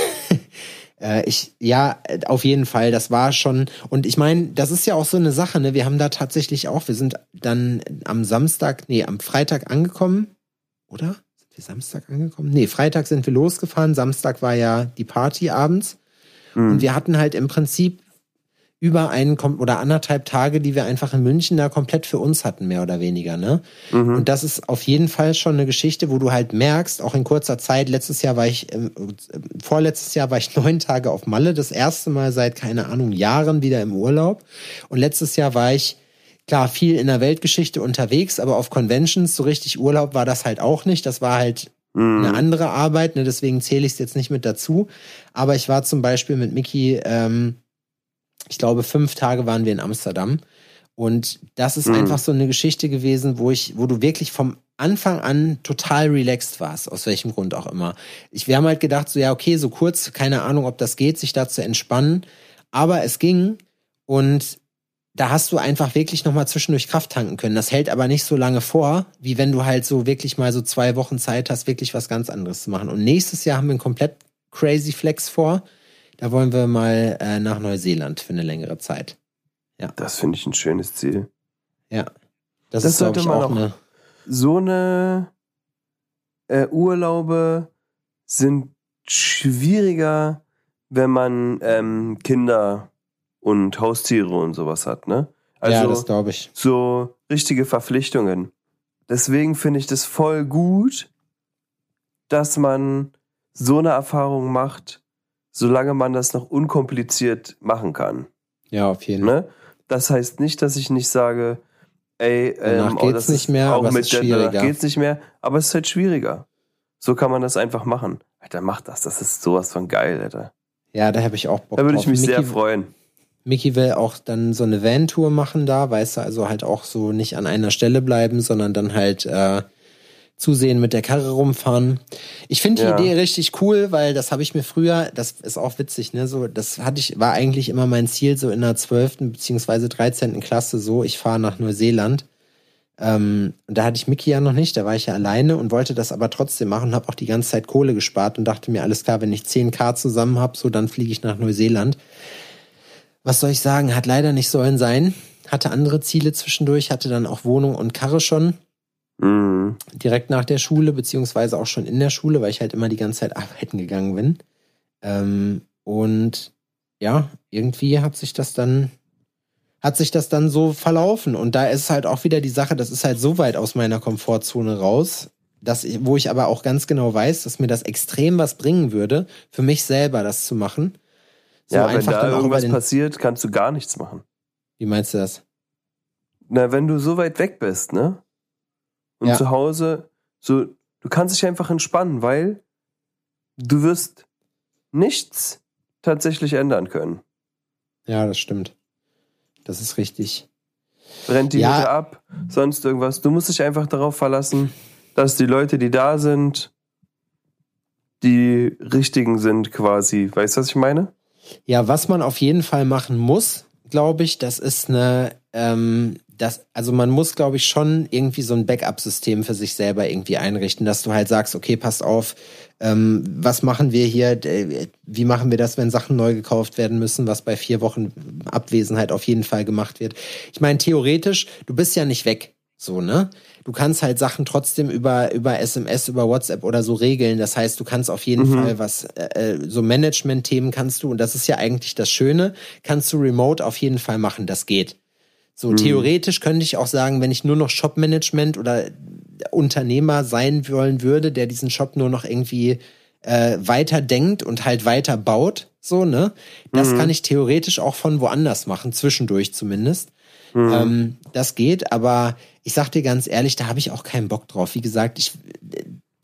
Speaker 1: [laughs] äh, ich, ja, auf jeden Fall, das war schon. Und ich meine, das ist ja auch so eine Sache, ne? Wir haben da tatsächlich auch, wir sind dann am Samstag, nee, am Freitag angekommen, oder? Sind wir Samstag angekommen? Nee, Freitag sind wir losgefahren. Samstag war ja die Party abends.
Speaker 2: Mhm.
Speaker 1: Und wir hatten halt im Prinzip über einen oder anderthalb Tage, die wir einfach in München da komplett für uns hatten, mehr oder weniger, ne? Mhm. Und das ist auf jeden Fall schon eine Geschichte, wo du halt merkst, auch in kurzer Zeit, letztes Jahr war ich, äh, vorletztes Jahr war ich [laughs] neun Tage auf Malle, das erste Mal seit, keine Ahnung, Jahren wieder im Urlaub. Und letztes Jahr war ich, klar, viel in der Weltgeschichte unterwegs, aber auf Conventions, so richtig Urlaub war das halt auch nicht. Das war halt mhm. eine andere Arbeit, ne? deswegen zähle ich es jetzt nicht mit dazu. Aber ich war zum Beispiel mit Mickey, ähm, ich glaube, fünf Tage waren wir in Amsterdam. Und das ist mhm. einfach so eine Geschichte gewesen, wo ich, wo du wirklich vom Anfang an total relaxed warst, aus welchem Grund auch immer. Ich, wir haben halt gedacht, so ja, okay, so kurz, keine Ahnung, ob das geht, sich da zu entspannen. Aber es ging und da hast du einfach wirklich nochmal zwischendurch Kraft tanken können. Das hält aber nicht so lange vor, wie wenn du halt so wirklich mal so zwei Wochen Zeit hast, wirklich was ganz anderes zu machen. Und nächstes Jahr haben wir einen komplett crazy Flex vor. Da wollen wir mal äh, nach Neuseeland für eine längere Zeit.
Speaker 2: Ja. Das finde ich ein schönes Ziel.
Speaker 1: Ja.
Speaker 2: Das, das ist, sollte ich, man auch eine. So eine äh, Urlaube sind schwieriger, wenn man ähm, Kinder und Haustiere und sowas hat, ne?
Speaker 1: Also ja, das glaube ich.
Speaker 2: So richtige Verpflichtungen. Deswegen finde ich das voll gut, dass man so eine Erfahrung macht solange man das noch unkompliziert machen kann.
Speaker 1: Ja, auf jeden Fall. Ne?
Speaker 2: Das heißt nicht, dass ich nicht sage, ey,
Speaker 1: ähm, oh, das nicht mehr, auch mit
Speaker 2: Gender geht's nicht mehr, aber es ist halt schwieriger. So kann man das einfach machen. Alter, mach das, das ist sowas von geil, Alter.
Speaker 1: Ja, da habe ich auch Bock
Speaker 2: Da würde ich mich Mickey, sehr freuen.
Speaker 1: Mickey will auch dann so eine Van-Tour machen da, weißt du, also halt auch so nicht an einer Stelle bleiben, sondern dann halt äh, zusehen, mit der Karre rumfahren. Ich finde die ja. Idee richtig cool, weil das habe ich mir früher, das ist auch witzig, ne, so, das hatte ich, war eigentlich immer mein Ziel, so in der zwölften beziehungsweise dreizehnten Klasse, so, ich fahre nach Neuseeland. Ähm, und da hatte ich Mickey ja noch nicht, da war ich ja alleine und wollte das aber trotzdem machen habe auch die ganze Zeit Kohle gespart und dachte mir, alles klar, wenn ich 10k zusammen habe, so dann fliege ich nach Neuseeland. Was soll ich sagen, hat leider nicht sollen sein. Hatte andere Ziele zwischendurch, hatte dann auch Wohnung und Karre schon. Mhm. Direkt nach der Schule, beziehungsweise auch schon in der Schule, weil ich halt immer die ganze Zeit [laughs] arbeiten gegangen bin. Ähm, und ja, irgendwie hat sich das dann, hat sich das dann so verlaufen. Und da ist halt auch wieder die Sache, das ist halt so weit aus meiner Komfortzone raus, dass ich, wo ich aber auch ganz genau weiß, dass mir das extrem was bringen würde, für mich selber das zu machen.
Speaker 2: So ja, wenn da irgendwas passiert, kannst du gar nichts machen.
Speaker 1: Wie meinst du das?
Speaker 2: Na, wenn du so weit weg bist, ne? Und ja. zu Hause, so, du kannst dich einfach entspannen, weil du wirst nichts tatsächlich ändern können.
Speaker 1: Ja, das stimmt. Das ist richtig.
Speaker 2: Brennt die ja. Hütte ab, sonst irgendwas. Du musst dich einfach darauf verlassen, dass die Leute, die da sind, die richtigen sind quasi. Weißt du, was ich meine?
Speaker 1: Ja, was man auf jeden Fall machen muss, glaube ich, das ist eine ähm, das, also man muss, glaube ich, schon irgendwie so ein Backup-System für sich selber irgendwie einrichten, dass du halt sagst, okay, passt auf, ähm, was machen wir hier, wie machen wir das, wenn Sachen neu gekauft werden müssen, was bei vier Wochen Abwesenheit auf jeden Fall gemacht wird. Ich meine, theoretisch, du bist ja nicht weg, so, ne? Du kannst halt Sachen trotzdem über, über SMS, über WhatsApp oder so regeln. Das heißt, du kannst auf jeden mhm. Fall was, äh, äh, so Management-Themen kannst du, und das ist ja eigentlich das Schöne, kannst du remote auf jeden Fall machen. Das geht. So mhm. theoretisch könnte ich auch sagen, wenn ich nur noch Shop-Management oder Unternehmer sein wollen würde, der diesen Shop nur noch irgendwie äh, weiter denkt und halt weiter baut, so, ne? Das mhm. kann ich theoretisch auch von woanders machen, zwischendurch zumindest. Mhm. Ähm, das geht, aber ich sag dir ganz ehrlich, da habe ich auch keinen Bock drauf. Wie gesagt, ich,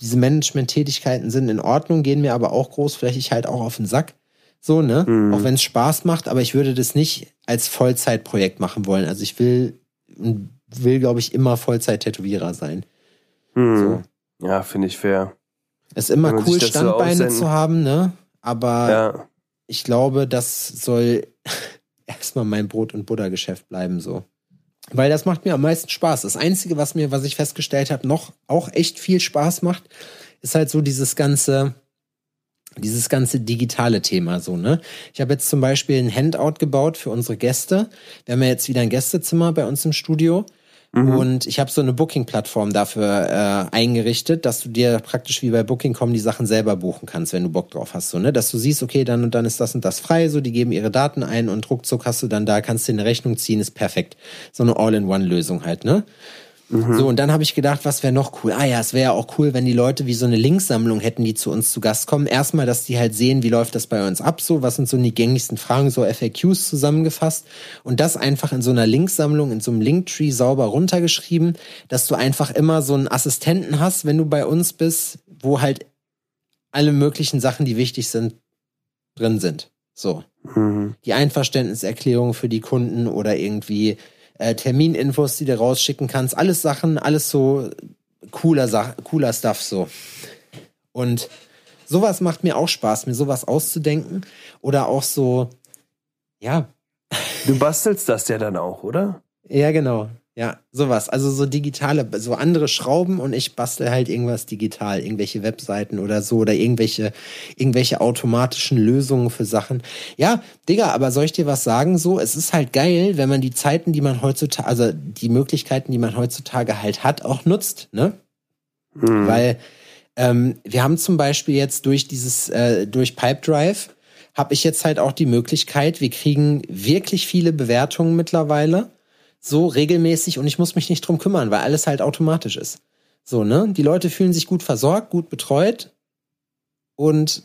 Speaker 1: diese Management-Tätigkeiten sind in Ordnung, gehen mir aber auch großflächig halt auch auf den Sack. So, ne? Mhm. Auch wenn es Spaß macht, aber ich würde das nicht als Vollzeitprojekt machen wollen. Also ich will, will, glaube ich, immer Vollzeit-Tätowierer sein.
Speaker 2: Mhm. So. Ja, finde ich fair.
Speaker 1: Es ist immer cool, Standbeine so zu haben, ne? Aber ja. ich glaube, das soll [laughs] erstmal mein Brot- und Buttergeschäft bleiben, so. Weil das macht mir am meisten Spaß. Das Einzige, was mir, was ich festgestellt habe, noch auch echt viel Spaß macht, ist halt so dieses ganze, dieses ganze digitale Thema so, ne? Ich habe jetzt zum Beispiel ein Handout gebaut für unsere Gäste. Wir haben ja jetzt wieder ein Gästezimmer bei uns im Studio. Mhm. Und ich habe so eine Booking-Plattform dafür äh, eingerichtet, dass du dir praktisch wie bei Booking.com die Sachen selber buchen kannst, wenn du Bock drauf hast. So, ne? Dass du siehst, okay, dann und dann ist das und das frei, so die geben ihre Daten ein und ruckzuck hast du dann da, kannst dir eine Rechnung ziehen, ist perfekt. So eine All-in-One-Lösung halt, ne? Mhm. So, und dann habe ich gedacht, was wäre noch cool? Ah ja, es wäre ja auch cool, wenn die Leute wie so eine Linksammlung hätten, die zu uns zu Gast kommen. Erstmal, dass die halt sehen, wie läuft das bei uns ab, so, was sind so die gängigsten Fragen, so FAQs zusammengefasst. Und das einfach in so einer Linksammlung, in so einem Linktree sauber runtergeschrieben, dass du einfach immer so einen Assistenten hast, wenn du bei uns bist, wo halt alle möglichen Sachen, die wichtig sind, drin sind. So. Mhm. Die Einverständniserklärung für die Kunden oder irgendwie äh, Termininfos, die du rausschicken kannst, alles Sachen, alles so cooler, Sa cooler Stuff so. Und sowas macht mir auch Spaß, mir sowas auszudenken oder auch so, ja.
Speaker 2: Du bastelst das ja dann auch, oder?
Speaker 1: Ja, genau. Ja, sowas. Also so digitale, so andere Schrauben und ich bastel halt irgendwas digital, irgendwelche Webseiten oder so oder irgendwelche, irgendwelche automatischen Lösungen für Sachen. Ja, Digga, aber soll ich dir was sagen? So, es ist halt geil, wenn man die Zeiten, die man heutzutage, also die Möglichkeiten, die man heutzutage halt hat, auch nutzt, ne? Mhm. Weil ähm, wir haben zum Beispiel jetzt durch dieses, äh, durch Pipedrive, habe ich jetzt halt auch die Möglichkeit, wir kriegen wirklich viele Bewertungen mittlerweile so regelmäßig und ich muss mich nicht drum kümmern, weil alles halt automatisch ist. So, ne? Die Leute fühlen sich gut versorgt, gut betreut und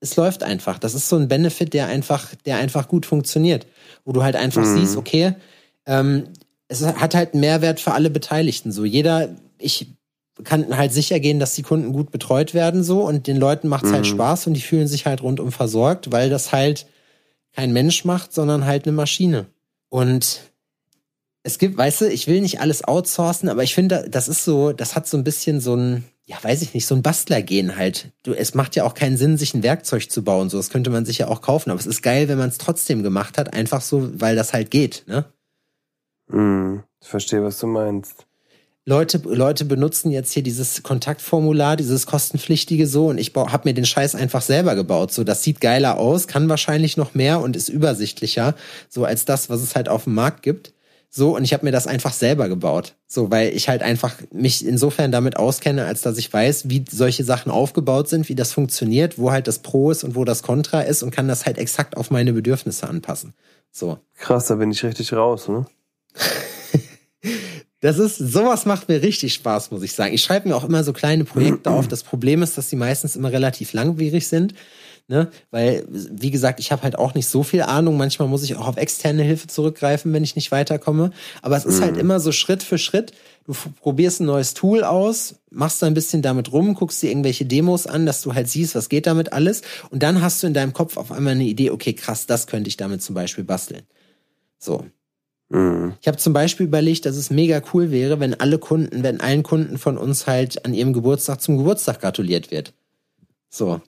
Speaker 1: es läuft einfach. Das ist so ein Benefit, der einfach, der einfach gut funktioniert, wo du halt einfach mhm. siehst, okay, ähm, es hat halt einen Mehrwert für alle Beteiligten. So, jeder, ich kann halt sicher gehen, dass die Kunden gut betreut werden, so und den Leuten macht's halt mhm. halt Spaß und die fühlen sich halt rundum versorgt, weil das halt kein Mensch macht, sondern halt eine Maschine. Und es gibt, weißt du, ich will nicht alles outsourcen, aber ich finde, das ist so, das hat so ein bisschen so ein, ja, weiß ich nicht, so ein Bastlergehen halt. Du, es macht ja auch keinen Sinn, sich ein Werkzeug zu bauen, so. Das könnte man sich ja auch kaufen, aber es ist geil, wenn man es trotzdem gemacht hat, einfach so, weil das halt geht, ne?
Speaker 2: Hm, ich verstehe, was du meinst.
Speaker 1: Leute, Leute benutzen jetzt hier dieses Kontaktformular, dieses kostenpflichtige so und ich habe mir den Scheiß einfach selber gebaut. So, das sieht geiler aus, kann wahrscheinlich noch mehr und ist übersichtlicher, so als das, was es halt auf dem Markt gibt. So, und ich habe mir das einfach selber gebaut. So, weil ich halt einfach mich insofern damit auskenne, als dass ich weiß, wie solche Sachen aufgebaut sind, wie das funktioniert, wo halt das Pro ist und wo das Contra ist und kann das halt exakt auf meine Bedürfnisse anpassen. So.
Speaker 2: Krass, da bin ich richtig raus, ne? [laughs]
Speaker 1: Das ist, sowas macht mir richtig Spaß, muss ich sagen. Ich schreibe mir auch immer so kleine Projekte auf. Das Problem ist, dass sie meistens immer relativ langwierig sind. Ne? Weil, wie gesagt, ich habe halt auch nicht so viel Ahnung. Manchmal muss ich auch auf externe Hilfe zurückgreifen, wenn ich nicht weiterkomme. Aber es ist halt mhm. immer so Schritt für Schritt. Du probierst ein neues Tool aus, machst da ein bisschen damit rum, guckst dir irgendwelche Demos an, dass du halt siehst, was geht damit alles. Und dann hast du in deinem Kopf auf einmal eine Idee, okay, krass, das könnte ich damit zum Beispiel basteln. So. Mhm. Ich habe zum Beispiel überlegt, dass es mega cool wäre, wenn alle Kunden, wenn allen Kunden von uns halt an ihrem Geburtstag zum Geburtstag gratuliert wird. So.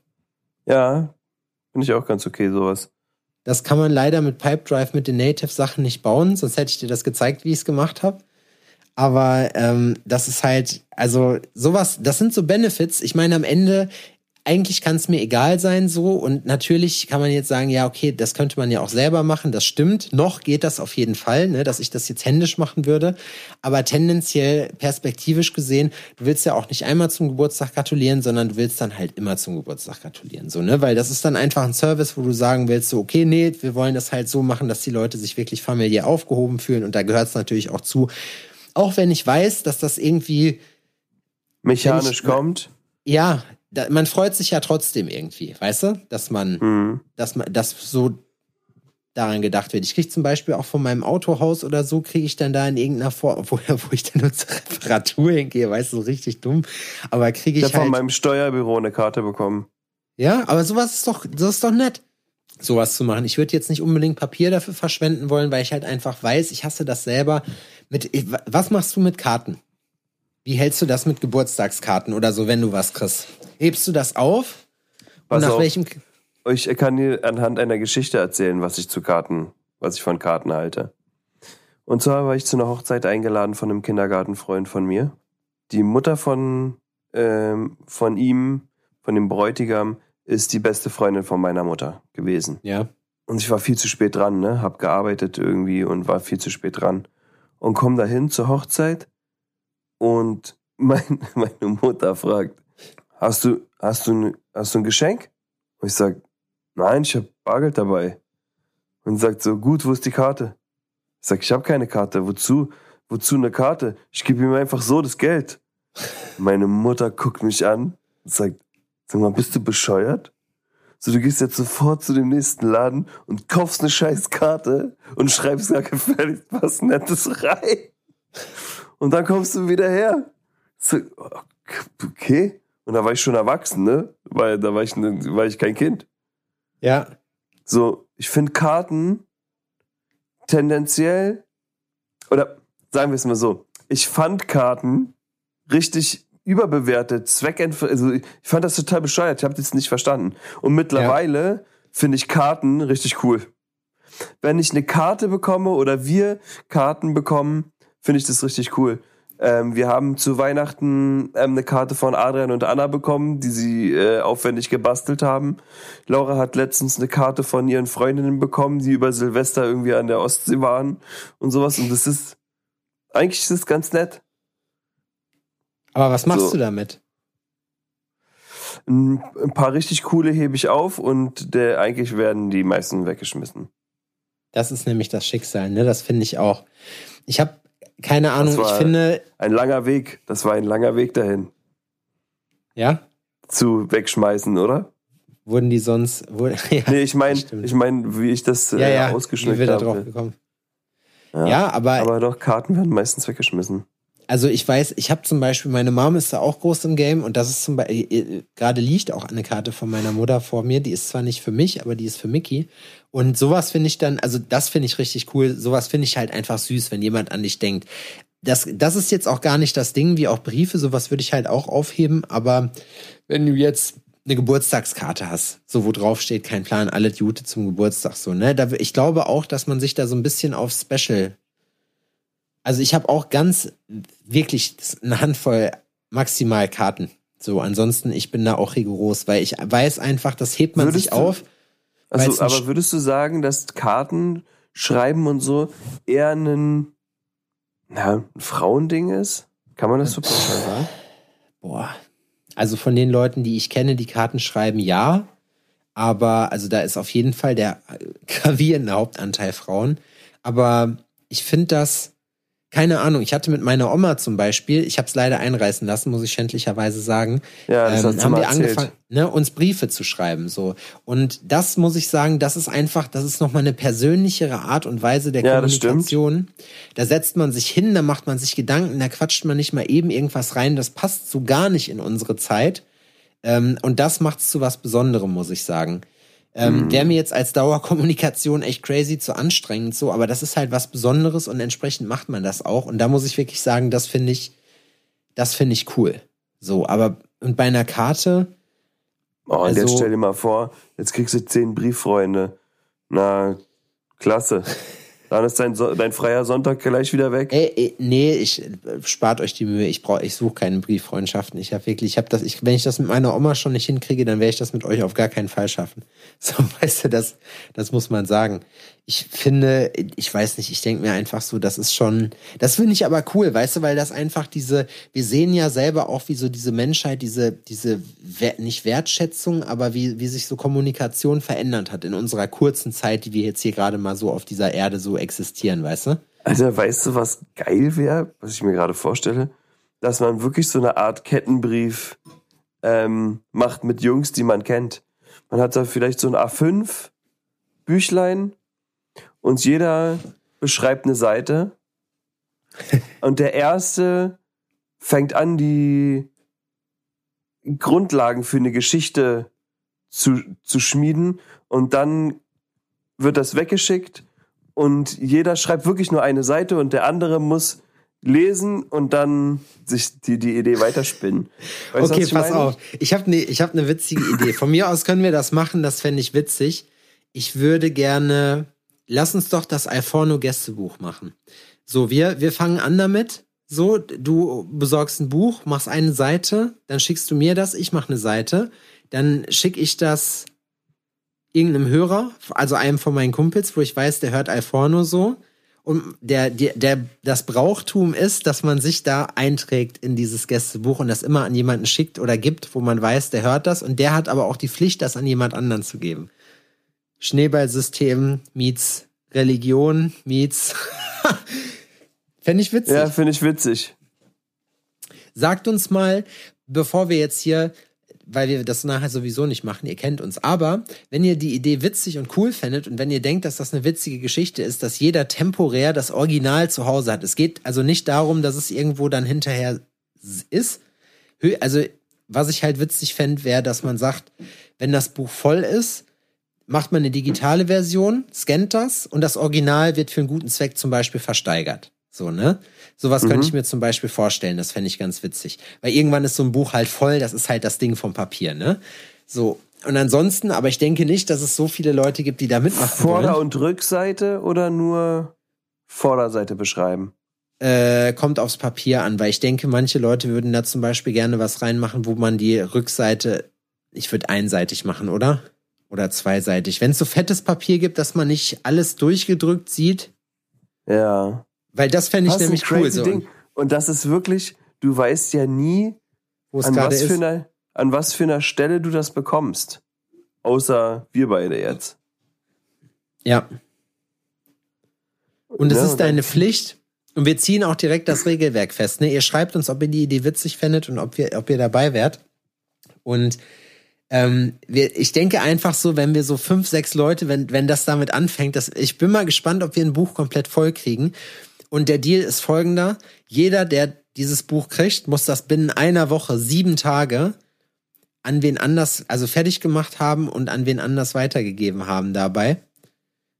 Speaker 2: Ja, finde ich auch ganz okay, sowas.
Speaker 1: Das kann man leider mit Pipedrive mit den Native-Sachen nicht bauen, sonst hätte ich dir das gezeigt, wie ich es gemacht habe. Aber ähm, das ist halt, also sowas, das sind so Benefits. Ich meine, am Ende eigentlich kann es mir egal sein so und natürlich kann man jetzt sagen, ja, okay, das könnte man ja auch selber machen, das stimmt. Noch geht das auf jeden Fall, ne, dass ich das jetzt händisch machen würde, aber tendenziell perspektivisch gesehen, du willst ja auch nicht einmal zum Geburtstag gratulieren, sondern du willst dann halt immer zum Geburtstag gratulieren, so, ne, weil das ist dann einfach ein Service, wo du sagen willst, so, okay, nee, wir wollen das halt so machen, dass die Leute sich wirklich familiär aufgehoben fühlen und da gehört es natürlich auch zu. Auch wenn ich weiß, dass das irgendwie
Speaker 2: mechanisch ich, kommt.
Speaker 1: Ja, da, man freut sich ja trotzdem irgendwie, weißt du, dass man, mhm. dass man, dass so daran gedacht wird. Ich kriege zum Beispiel auch von meinem Autohaus oder so, kriege ich dann da in irgendeiner Form, [laughs] wo, wo ich dann nur zur Reparatur hingehe, weißt du, so richtig dumm. Aber kriege ich, ich
Speaker 2: halt. von meinem Steuerbüro eine Karte bekommen.
Speaker 1: Ja, aber sowas ist doch, das ist doch nett, sowas zu machen. Ich würde jetzt nicht unbedingt Papier dafür verschwenden wollen, weil ich halt einfach weiß, ich hasse das selber. Mit, was machst du mit Karten? Wie hältst du das mit Geburtstagskarten oder so, wenn du was kriegst? Hebst du das auf?
Speaker 2: Und nach auf. welchem? Ich kann dir anhand einer Geschichte erzählen, was ich zu Karten, was ich von Karten halte. Und zwar war ich zu einer Hochzeit eingeladen von einem Kindergartenfreund von mir. Die Mutter von, ähm, von ihm, von dem Bräutigam, ist die beste Freundin von meiner Mutter gewesen.
Speaker 1: Ja.
Speaker 2: Und ich war viel zu spät dran, ne? Hab gearbeitet irgendwie und war viel zu spät dran. und komme dahin zur Hochzeit und mein, [laughs] meine Mutter fragt, hast du, hast du, hast du ein Geschenk? Und ich sag, nein, ich habe Bargeld dabei. Und sagt so, gut, wo ist die Karte? Ich sag, ich habe keine Karte. Wozu? Wozu eine Karte? Ich gebe ihm einfach so das Geld. Meine Mutter guckt mich an und sagt, sag mal, bist du bescheuert? So, du gehst jetzt sofort zu dem nächsten Laden und kaufst eine scheiß Karte und schreibst gar gefälligst was Nettes rein. Und dann kommst du wieder her. So, okay. Und da war ich schon erwachsen, ne? Weil da war ich, war ich kein Kind.
Speaker 1: Ja.
Speaker 2: So, ich finde Karten tendenziell, oder sagen wir es mal so, ich fand Karten richtig überbewertet, zweckentf also ich fand das total bescheuert, ich habe das nicht verstanden. Und mittlerweile ja. finde ich Karten richtig cool. Wenn ich eine Karte bekomme oder wir Karten bekommen, finde ich das richtig cool. Ähm, wir haben zu Weihnachten ähm, eine Karte von Adrian und Anna bekommen, die sie äh, aufwendig gebastelt haben. Laura hat letztens eine Karte von ihren Freundinnen bekommen, die über Silvester irgendwie an der Ostsee waren und sowas. Und das ist, eigentlich ist es ganz nett.
Speaker 1: Aber was machst so. du damit?
Speaker 2: Ein, ein paar richtig coole hebe ich auf und der, eigentlich werden die meisten weggeschmissen.
Speaker 1: Das ist nämlich das Schicksal, ne? Das finde ich auch. Ich habe keine Ahnung, ich finde.
Speaker 2: Ein langer Weg. Das war ein langer Weg dahin.
Speaker 1: Ja?
Speaker 2: Zu wegschmeißen, oder?
Speaker 1: Wurden die sonst. Wurde, [laughs]
Speaker 2: ja, nee, ich meine, ich meine, wie ich das äh, ja, ja, ausgeschnitten habe. Wie wir da drauf gekommen.
Speaker 1: Ja, ja, aber.
Speaker 2: Aber doch, Karten werden meistens weggeschmissen.
Speaker 1: Also ich weiß, ich habe zum Beispiel, meine Mom ist da auch groß im Game und das ist zum Beispiel, äh, gerade liegt auch eine Karte von meiner Mutter vor mir, die ist zwar nicht für mich, aber die ist für Mickey. Und sowas finde ich dann, also das finde ich richtig cool, sowas finde ich halt einfach süß, wenn jemand an dich denkt. Das, das ist jetzt auch gar nicht das Ding, wie auch Briefe, sowas würde ich halt auch aufheben, aber wenn du jetzt eine Geburtstagskarte hast, so wo drauf steht, kein Plan, alle Jute zum Geburtstag, so, ne? Da, ich glaube auch, dass man sich da so ein bisschen auf Special also ich habe auch ganz wirklich eine Handvoll maximal Karten. So, ansonsten, ich bin da auch rigoros, weil ich weiß einfach, das hebt man würdest sich du, auf.
Speaker 2: Also, aber würdest du sagen, dass Karten schreiben und so eher ein, na, ein Frauending ist? Kann man das so sagen?
Speaker 1: Boah. Also von den Leuten, die ich kenne, die Karten schreiben, ja. Aber, also da ist auf jeden Fall der [laughs] gravierende Hauptanteil Frauen. Aber ich finde das, keine Ahnung, ich hatte mit meiner Oma zum Beispiel, ich habe es leider einreißen lassen, muss ich schändlicherweise sagen,
Speaker 2: ja, das ähm, haben wir erzählt. angefangen,
Speaker 1: ne, uns Briefe zu schreiben. so Und das muss ich sagen, das ist einfach, das ist nochmal eine persönlichere Art und Weise der ja, Kommunikation. Da setzt man sich hin, da macht man sich Gedanken, da quatscht man nicht mal eben irgendwas rein, das passt so gar nicht in unsere Zeit. Ähm, und das macht es zu was Besonderem, muss ich sagen. Ähm, mhm. Wäre mir jetzt als Dauerkommunikation echt crazy zu anstrengend so, aber das ist halt was Besonderes und entsprechend macht man das auch. Und da muss ich wirklich sagen, das finde ich, das finde ich cool. So, aber und bei einer Karte.
Speaker 2: Oh, und also, jetzt stell dir mal vor, jetzt kriegst du zehn Brieffreunde. Na, klasse. [laughs] Dann ist dein, dein freier Sonntag gleich wieder weg.
Speaker 1: Ey, ey, nee, ich äh, spart euch die Mühe. Ich brauche, ich suche keine Brieffreundschaften. Ich habe wirklich, ich habe das, ich, wenn ich das mit meiner Oma schon nicht hinkriege, dann werde ich das mit euch auf gar keinen Fall schaffen. [laughs] So, weißt du, das, das muss man sagen. Ich finde, ich weiß nicht, ich denke mir einfach so, das ist schon, das finde ich aber cool, weißt du, weil das einfach diese, wir sehen ja selber auch, wie so diese Menschheit, diese, diese, nicht Wertschätzung, aber wie, wie sich so Kommunikation verändert hat in unserer kurzen Zeit, die wir jetzt hier gerade mal so auf dieser Erde so existieren, weißt du?
Speaker 2: Alter, weißt du, was geil wäre, was ich mir gerade vorstelle? Dass man wirklich so eine Art Kettenbrief ähm, macht mit Jungs, die man kennt. Man hat da vielleicht so ein A5 Büchlein und jeder beschreibt eine Seite. [laughs] Und der erste fängt an, die Grundlagen für eine Geschichte zu, zu schmieden und dann wird das weggeschickt und jeder schreibt wirklich nur eine Seite und der andere muss lesen und dann sich die, die Idee weiterspinnen.
Speaker 1: Weißt okay, pass meine? auf. Ich habe eine hab ne witzige Idee. Von mir aus können wir das machen, das fände ich witzig. Ich würde gerne, lass uns doch das Alforno Gästebuch machen. So, wir, wir fangen an damit. So, du besorgst ein Buch, machst eine Seite, dann schickst du mir das, ich mache eine Seite, dann schicke ich das irgendeinem Hörer, also einem von meinen Kumpels, wo ich weiß, der hört Alforno so. Und der, der, der, das Brauchtum ist, dass man sich da einträgt in dieses Gästebuch und das immer an jemanden schickt oder gibt, wo man weiß, der hört das und der hat aber auch die Pflicht, das an jemand anderen zu geben. Schneeballsystem meets Religion meets. [laughs] Fände ich witzig.
Speaker 2: Ja, finde ich witzig.
Speaker 1: Sagt uns mal, bevor wir jetzt hier weil wir das nachher sowieso nicht machen, ihr kennt uns. Aber wenn ihr die Idee witzig und cool findet und wenn ihr denkt, dass das eine witzige Geschichte ist, dass jeder temporär das Original zu Hause hat. Es geht also nicht darum, dass es irgendwo dann hinterher ist. Also, was ich halt witzig fände, wäre, dass man sagt, wenn das Buch voll ist, macht man eine digitale Version, scannt das und das Original wird für einen guten Zweck zum Beispiel versteigert. So, ne? Sowas mhm. könnte ich mir zum Beispiel vorstellen, das fände ich ganz witzig. Weil irgendwann ist so ein Buch halt voll, das ist halt das Ding vom Papier, ne? So. Und ansonsten, aber ich denke nicht, dass es so viele Leute gibt, die da mitmachen
Speaker 2: Vorder-
Speaker 1: wollen.
Speaker 2: und Rückseite oder nur Vorderseite beschreiben?
Speaker 1: Äh, kommt aufs Papier an, weil ich denke, manche Leute würden da zum Beispiel gerne was reinmachen, wo man die Rückseite, ich würde einseitig machen, oder? Oder zweiseitig. Wenn es so fettes Papier gibt, dass man nicht alles durchgedrückt sieht.
Speaker 2: Ja.
Speaker 1: Weil das fände ich
Speaker 2: ein
Speaker 1: nämlich cool. So.
Speaker 2: Ding? Und das ist wirklich, du weißt ja nie, an was, für einer, an was für einer Stelle du das bekommst. Außer wir beide jetzt.
Speaker 1: Ja. Und es
Speaker 2: Ja,
Speaker 1: ist deine Pflicht. Und wir ziehen auch direkt das Regelwerk fest. Ne? Ihr schreibt uns, ob ihr die Idee witzig fändet und ob, wir, ob ihr dabei wärt. Und ähm, wir, ich denke einfach so, wenn wir so fünf, sechs Leute, wenn, wenn das damit anfängt, dass, ich bin mal gespannt, ob wir ein Buch komplett voll kriegen. Und der Deal ist folgender. Jeder, der dieses Buch kriegt, muss das binnen einer Woche, sieben Tage, an wen anders, also fertig gemacht haben und an wen anders weitergegeben haben dabei.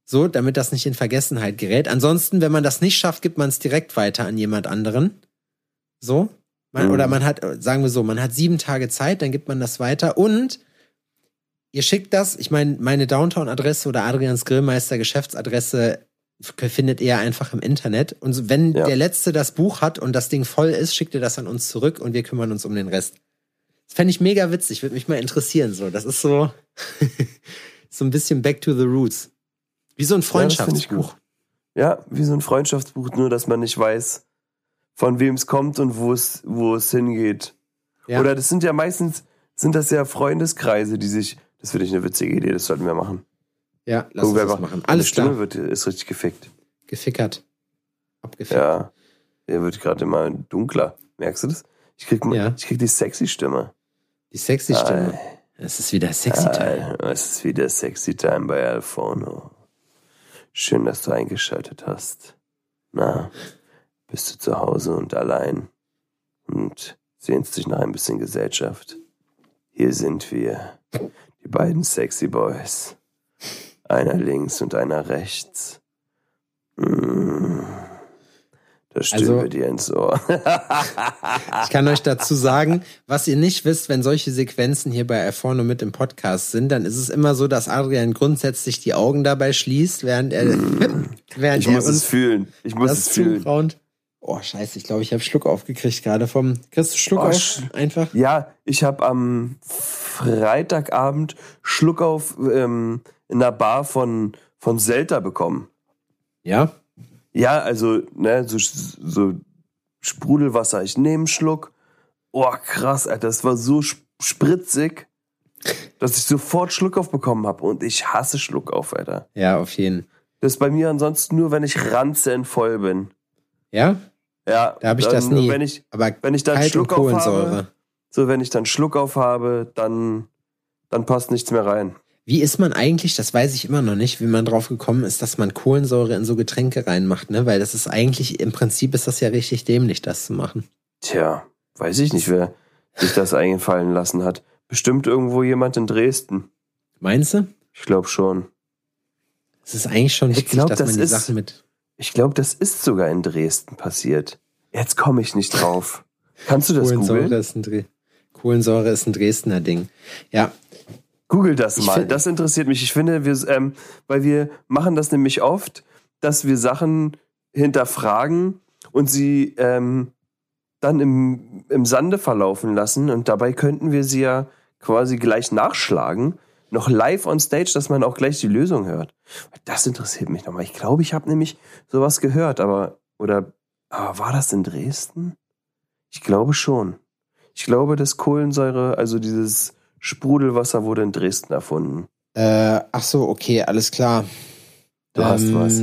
Speaker 1: So, damit das nicht in Vergessenheit gerät. Ansonsten, wenn man das nicht schafft, gibt man es direkt weiter an jemand anderen. So. Man,
Speaker 2: Mhm.
Speaker 1: Oder man hat, sagen wir so, man hat sieben Tage Zeit, dann gibt man das weiter und ihr schickt das, ich meine, meine Downtown-Adresse oder Adrians Grillmeister Geschäftsadresse findet ihr einfach im Internet. Und wenn
Speaker 2: Ja.
Speaker 1: der Letzte das Buch hat und das Ding voll ist, schickt ihr das an uns zurück und wir kümmern uns um den Rest. Das fände ich mega witzig, würde mich mal interessieren. So, das ist so, [laughs] so ein bisschen back to the roots. Wie so ein
Speaker 2: Ja,
Speaker 1: Freundschaftsbuch.
Speaker 2: Ja, wie so ein Freundschaftsbuch, nur dass man nicht weiß, von wem es kommt und wo es, wo es hingeht.
Speaker 1: Ja.
Speaker 2: Oder das sind ja meistens, sind das ja Freundeskreise, die sich, das finde ich eine witzige Idee, das sollten wir machen.
Speaker 1: Ja, lass uns
Speaker 2: Irgendwer
Speaker 1: das
Speaker 2: macht-
Speaker 1: machen. Alles
Speaker 2: Stimme
Speaker 1: klar.
Speaker 2: wird, ist richtig gefickt.
Speaker 1: Gefickert. Abgefickt.
Speaker 2: Ja. Er wird gerade immer dunkler. Merkst du das? Ich krieg,
Speaker 1: Ja.
Speaker 2: ich krieg die sexy Stimme.
Speaker 1: Die sexy Stimme. Es ist wieder sexy time.
Speaker 2: Ah, es ist wieder sexy time bei Alfono. Schön, dass du eingeschaltet hast. Na, bist du zu Hause und allein und sehnst dich nach ein bisschen Gesellschaft? Hier sind wir, die beiden sexy Boys. Einer links und einer rechts. Mm. Da stöbe
Speaker 1: Also-
Speaker 2: dir ins Ohr.
Speaker 1: Ich kann euch dazu sagen, was ihr nicht wisst, wenn solche Sequenzen hier bei Alforno mit im Podcast sind, dann ist es immer so, dass Adrian grundsätzlich die Augen dabei schließt, während er, [laughs] während
Speaker 2: Ich
Speaker 1: er
Speaker 2: muss es
Speaker 1: uns
Speaker 2: fühlen. Ich muss es
Speaker 1: das
Speaker 2: fühlen.
Speaker 1: zubraunt. Oh, scheiße, ich glaube, ich habe Schluck aufgekriegt gerade vom. Kriegst du Schluck
Speaker 2: Oh,
Speaker 1: auf?
Speaker 2: sch-
Speaker 1: Einfach.
Speaker 2: Ja, ich habe am Freitagabend Schluck auf ähm, in einer Bar von, von Selta bekommen.
Speaker 1: Ja.
Speaker 2: Ja, also, ne, so, so Sprudelwasser. Ich nehme einen Schluck. Oh, krass, Alter, das war so sp- spritzig, dass ich sofort Schluck auf bekommen habe. Und ich hasse Schluck auf, Alter.
Speaker 1: Ja, auf jeden.
Speaker 2: Das ist bei mir ansonsten nur, wenn ich ranzenvoll bin.
Speaker 1: Ja?
Speaker 2: Ja,
Speaker 1: Da habe ich
Speaker 2: dann,
Speaker 1: das nie.
Speaker 2: Wenn ich,
Speaker 1: Aber
Speaker 2: wenn ich dann Schluck auf
Speaker 1: Kohlensäure.
Speaker 2: habe, so wenn ich dann Schluck auf habe, dann, dann passt nichts mehr rein.
Speaker 1: Wie ist man eigentlich, das weiß ich immer noch nicht, wie man drauf gekommen ist, dass man Kohlensäure in so Getränke reinmacht, ne? Weil das ist eigentlich, im Prinzip ist das ja richtig dämlich, das zu machen.
Speaker 2: Tja, weiß ich nicht, wer sich das [laughs] eingefallen lassen hat. Bestimmt irgendwo jemand in Dresden.
Speaker 1: Meinst du?
Speaker 2: Ich glaube schon.
Speaker 1: Es ist eigentlich schon
Speaker 2: Ich
Speaker 1: witzig,
Speaker 2: glaub,
Speaker 1: dass
Speaker 2: das
Speaker 1: man die
Speaker 2: ist-
Speaker 1: Sachen mit.
Speaker 2: Ich glaube, das ist sogar in Dresden passiert. Jetzt komme ich nicht drauf. Kannst du das
Speaker 1: Kohlensäure
Speaker 2: googeln?
Speaker 1: ist, ein Dre Kohlensäure ist ein Dresdner Ding. Ja,
Speaker 2: Google das
Speaker 1: Ich
Speaker 2: mal. das interessiert mich. Ich finde, wir, ähm, weil wir machen das nämlich oft, dass wir Sachen hinterfragen und sie ähm, dann im, im Sande verlaufen lassen. Und dabei könnten wir sie ja quasi gleich nachschlagen. Noch live on stage, dass man auch gleich die Lösung hört. Das interessiert mich nochmal. Ich glaube, ich habe nämlich sowas gehört, aber oder aber war das in Dresden? Ich glaube schon. Ich glaube, das Kohlensäure, also dieses Sprudelwasser wurde in Dresden erfunden.
Speaker 1: Äh, ach so, okay, alles klar.
Speaker 2: Du hast was.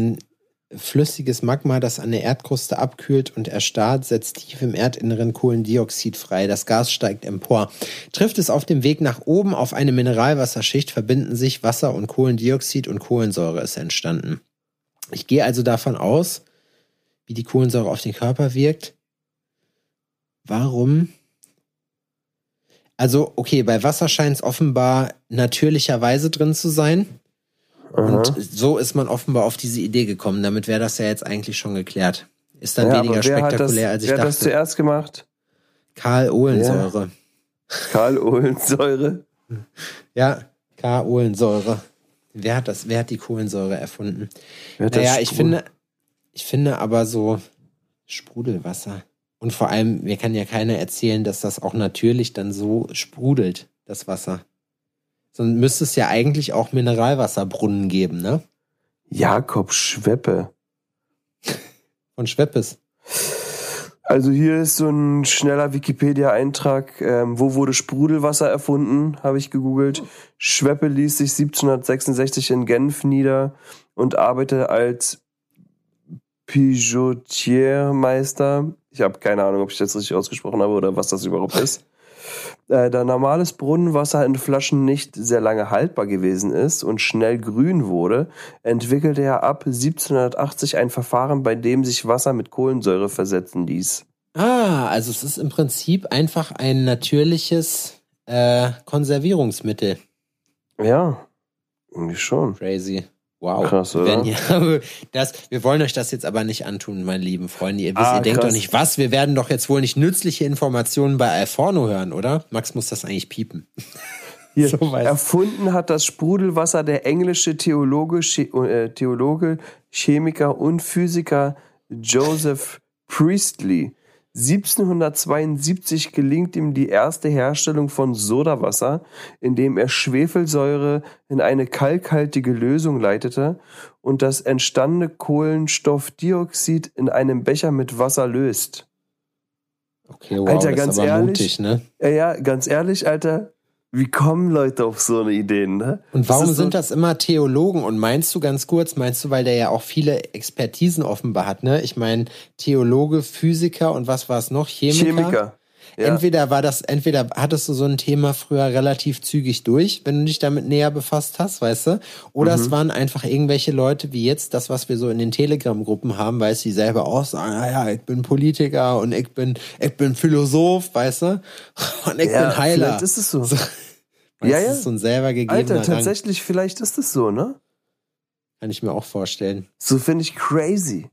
Speaker 1: Flüssiges Magma, das an der Erdkruste abkühlt und erstarrt, setzt tief im Erdinneren Kohlendioxid frei. Das Gas steigt empor. Trifft es auf dem Weg nach oben auf eine Mineralwasserschicht, verbinden sich Wasser und Kohlendioxid und Kohlensäure ist entstanden. Ich gehe also davon aus, wie die Kohlensäure auf den Körper wirkt. Warum? Also, okay, bei Wasser scheint es offenbar natürlicherweise drin zu sein. Und so ist man offenbar auf diese Idee gekommen. Damit wäre das ja jetzt eigentlich schon geklärt. Ist dann
Speaker 2: Ja,
Speaker 1: weniger
Speaker 2: wer hat
Speaker 1: spektakulär,
Speaker 2: das,
Speaker 1: als ich
Speaker 2: wer hat
Speaker 1: dachte.
Speaker 2: das zuerst gemacht?
Speaker 1: Karl Ohlensäure.
Speaker 2: Karl Ohlensäure.
Speaker 1: Ja, Karl Ohlensäure. Wer hat das? Wer hat die Kohlensäure erfunden?
Speaker 2: Wer hat
Speaker 1: Naja, ich finde, ich finde aber so Sprudelwasser. Und vor allem, mir kann ja keiner erzählen, dass das auch natürlich dann so sprudelt, das Wasser. Sonst müsste es ja eigentlich auch Mineralwasserbrunnen geben, ne?
Speaker 2: Jakob Schweppe.
Speaker 1: Von Schweppes.
Speaker 2: Also hier ist so ein schneller Wikipedia-Eintrag. Ähm, wo wurde Sprudelwasser erfunden? Habe ich gegoogelt. Schweppe ließ sich 1766 in Genf nieder und arbeitete als Pijotiermeister. Ich habe keine Ahnung, ob ich das richtig ausgesprochen habe oder was das überhaupt ist. Äh, da normales Brunnenwasser in Flaschen nicht sehr lange haltbar gewesen ist und schnell grün wurde, entwickelte er ab 1780 ein Verfahren, bei dem sich Wasser mit Kohlensäure versetzen ließ.
Speaker 1: Ah, also es ist im Prinzip einfach ein natürliches äh, Konservierungsmittel.
Speaker 2: Ja, irgendwie schon.
Speaker 1: Crazy. Wow.
Speaker 2: Krass,
Speaker 1: Wir
Speaker 2: oder?
Speaker 1: werden hier- das, wir wollen euch das jetzt aber nicht antun, meine lieben Freunde. Ihr, wisst,
Speaker 2: Ah,
Speaker 1: ihr denkt
Speaker 2: krass.
Speaker 1: doch nicht, was? Wir werden doch jetzt wohl nicht nützliche Informationen bei Alforno hören, oder? Max muss das eigentlich piepen.
Speaker 2: Hier, [laughs]
Speaker 1: So
Speaker 2: erfunden hat das Sprudelwasser der englische Theologe, äh, Theologe, Chemiker und Physiker Joseph Priestley. 1772 gelingt ihm die erste Herstellung von Sodawasser, indem er Schwefelsäure in eine kalkhaltige Lösung leitete und das entstandene Kohlenstoffdioxid in einem Becher mit Wasser löst.
Speaker 1: Okay, wow,
Speaker 2: Alter, ganz ehrlich,
Speaker 1: mutig, ne?
Speaker 2: Ja, ja, ganz ehrlich, Alter, wie kommen Leute auf so eine Ideen, ne?
Speaker 1: Und warum
Speaker 2: so-
Speaker 1: sind das immer Theologen? Und meinst du ganz kurz, meinst du, weil der ja auch viele Expertisen offenbar hat, ne? Ich meine, Theologe, Physiker und was war es noch? Chemiker.
Speaker 2: Chemiker. Ja.
Speaker 1: Entweder war das, entweder hattest du so ein Thema früher relativ zügig durch, wenn du dich damit näher befasst hast, weißt du? Oder
Speaker 2: Mhm.
Speaker 1: es waren einfach irgendwelche Leute wie jetzt, das, was wir so in den Telegram-Gruppen haben, weißt du, die selber auch sagen, ah ja, ich bin Politiker und ich bin, ich bin Philosoph, weißt du? [laughs] Und ich
Speaker 2: ja,
Speaker 1: bin Heiler.
Speaker 2: Vielleicht ist es so.
Speaker 1: So. [laughs]
Speaker 2: Ja, ja.
Speaker 1: ist so ein selber gegebener
Speaker 2: Alter,
Speaker 1: Rang.
Speaker 2: tatsächlich, vielleicht ist es so, ne?
Speaker 1: Kann ich mir auch vorstellen.
Speaker 2: So finde ich crazy.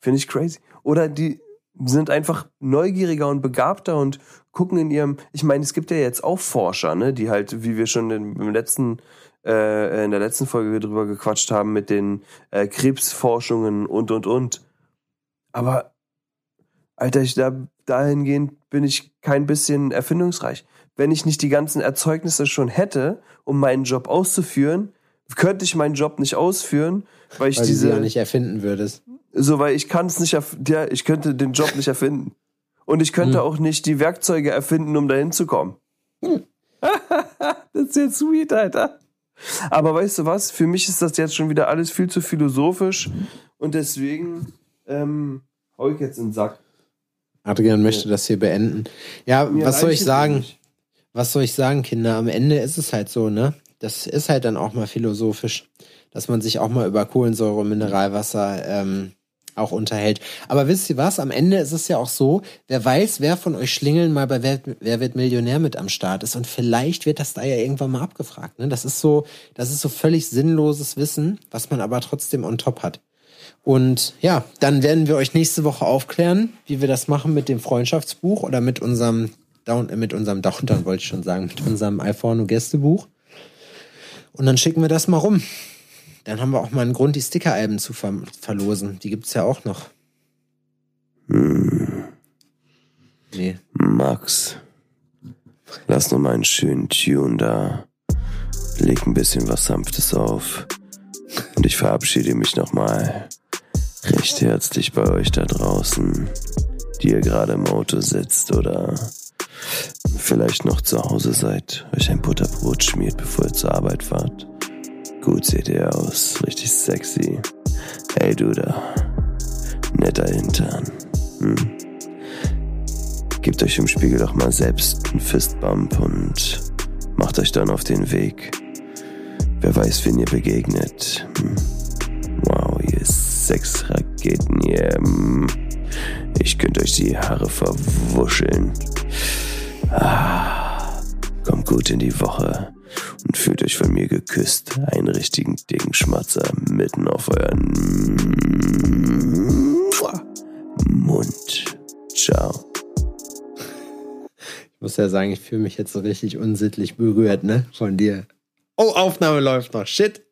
Speaker 2: Finde ich crazy. Oder die sind einfach neugieriger und begabter und gucken in ihrem. Ich meine, es gibt ja jetzt auch Forscher, ne, die halt, wie wir schon in, im letzten, äh, in der letzten Folge drüber gequatscht haben, mit den äh, Krebsforschungen und und und. Aber Alter, ich da dahingehend bin ich kein bisschen erfindungsreich. Wenn ich nicht die ganzen Erzeugnisse schon hätte, um meinen Job auszuführen, könnte ich meinen Job nicht ausführen, weil ich
Speaker 1: Weil du sie
Speaker 2: diese
Speaker 1: ja nicht erfinden würdest.
Speaker 2: So, weil ich kann es nicht, erf- ja, ich könnte den Job nicht erfinden. Und ich könnte
Speaker 1: Hm.
Speaker 2: auch nicht die Werkzeuge erfinden, um dahin zu kommen.
Speaker 1: Hm. [laughs]
Speaker 2: das ist jetzt sweet, Alter. Aber weißt du was? Für mich ist das jetzt schon wieder alles viel zu philosophisch und deswegen ähm, hau ich jetzt in den Sack.
Speaker 1: Adrian möchte das hier beenden. Ja,
Speaker 2: Mir
Speaker 1: was soll ich
Speaker 2: es
Speaker 1: sagen?
Speaker 2: nicht.
Speaker 1: Was soll ich sagen, Kinder? Am Ende ist es halt so, ne? Das ist halt dann auch mal philosophisch, dass man sich auch mal über Kohlensäure und Mineralwasser ähm, auch unterhält. Aber wisst ihr was? Am Ende ist es ja auch so, wer weiß, wer von euch Schlingeln mal bei Wer, wer wird Millionär mit am Start ist und vielleicht wird das da ja irgendwann mal abgefragt. Ne? Das ist so, das ist so völlig sinnloses Wissen, was man aber trotzdem on top hat. Und ja, dann werden wir euch nächste Woche aufklären, wie wir das machen mit dem Freundschaftsbuch oder mit unserem Down, äh, mit unserem Downtown, wollte ich schon sagen, mit unserem iPhone Gästebuch. Und dann schicken wir das mal rum. Dann haben wir auch mal einen Grund, die Sticker-Alben zu ver verlosen. Die gibt's ja auch noch.
Speaker 2: Hm,
Speaker 1: Nee.
Speaker 2: Max, lass noch mal einen schönen Tune da. leg ein bisschen was Sanftes auf. Und ich verabschiede mich nochmal recht herzlich bei euch da draußen, die ihr gerade im Auto sitzt oder vielleicht noch zu Hause seid, euch ein Butterbrot schmiert, bevor ihr zur Arbeit fahrt. Gut seht ihr aus, richtig sexy. Hey du da, netter Hintern. Hm? Gebt euch im Spiegel doch mal selbst einen Fistbump und macht euch dann auf den Weg. Wer weiß, wen ihr begegnet. Hm? Wow, ihr Sexraketen, ihr. Hm. Ich könnte euch die Haare verwuscheln. Ah, kommt gut in die Woche und fühlt euch von mir geküsst. Einen richtigen dicken Schmatzer mitten auf euren Mund. Ciao.
Speaker 1: Ich muss ja sagen, ich fühle mich jetzt so richtig unsittlich berührt, ne? Von dir. Oh, Aufnahme läuft noch. Shit.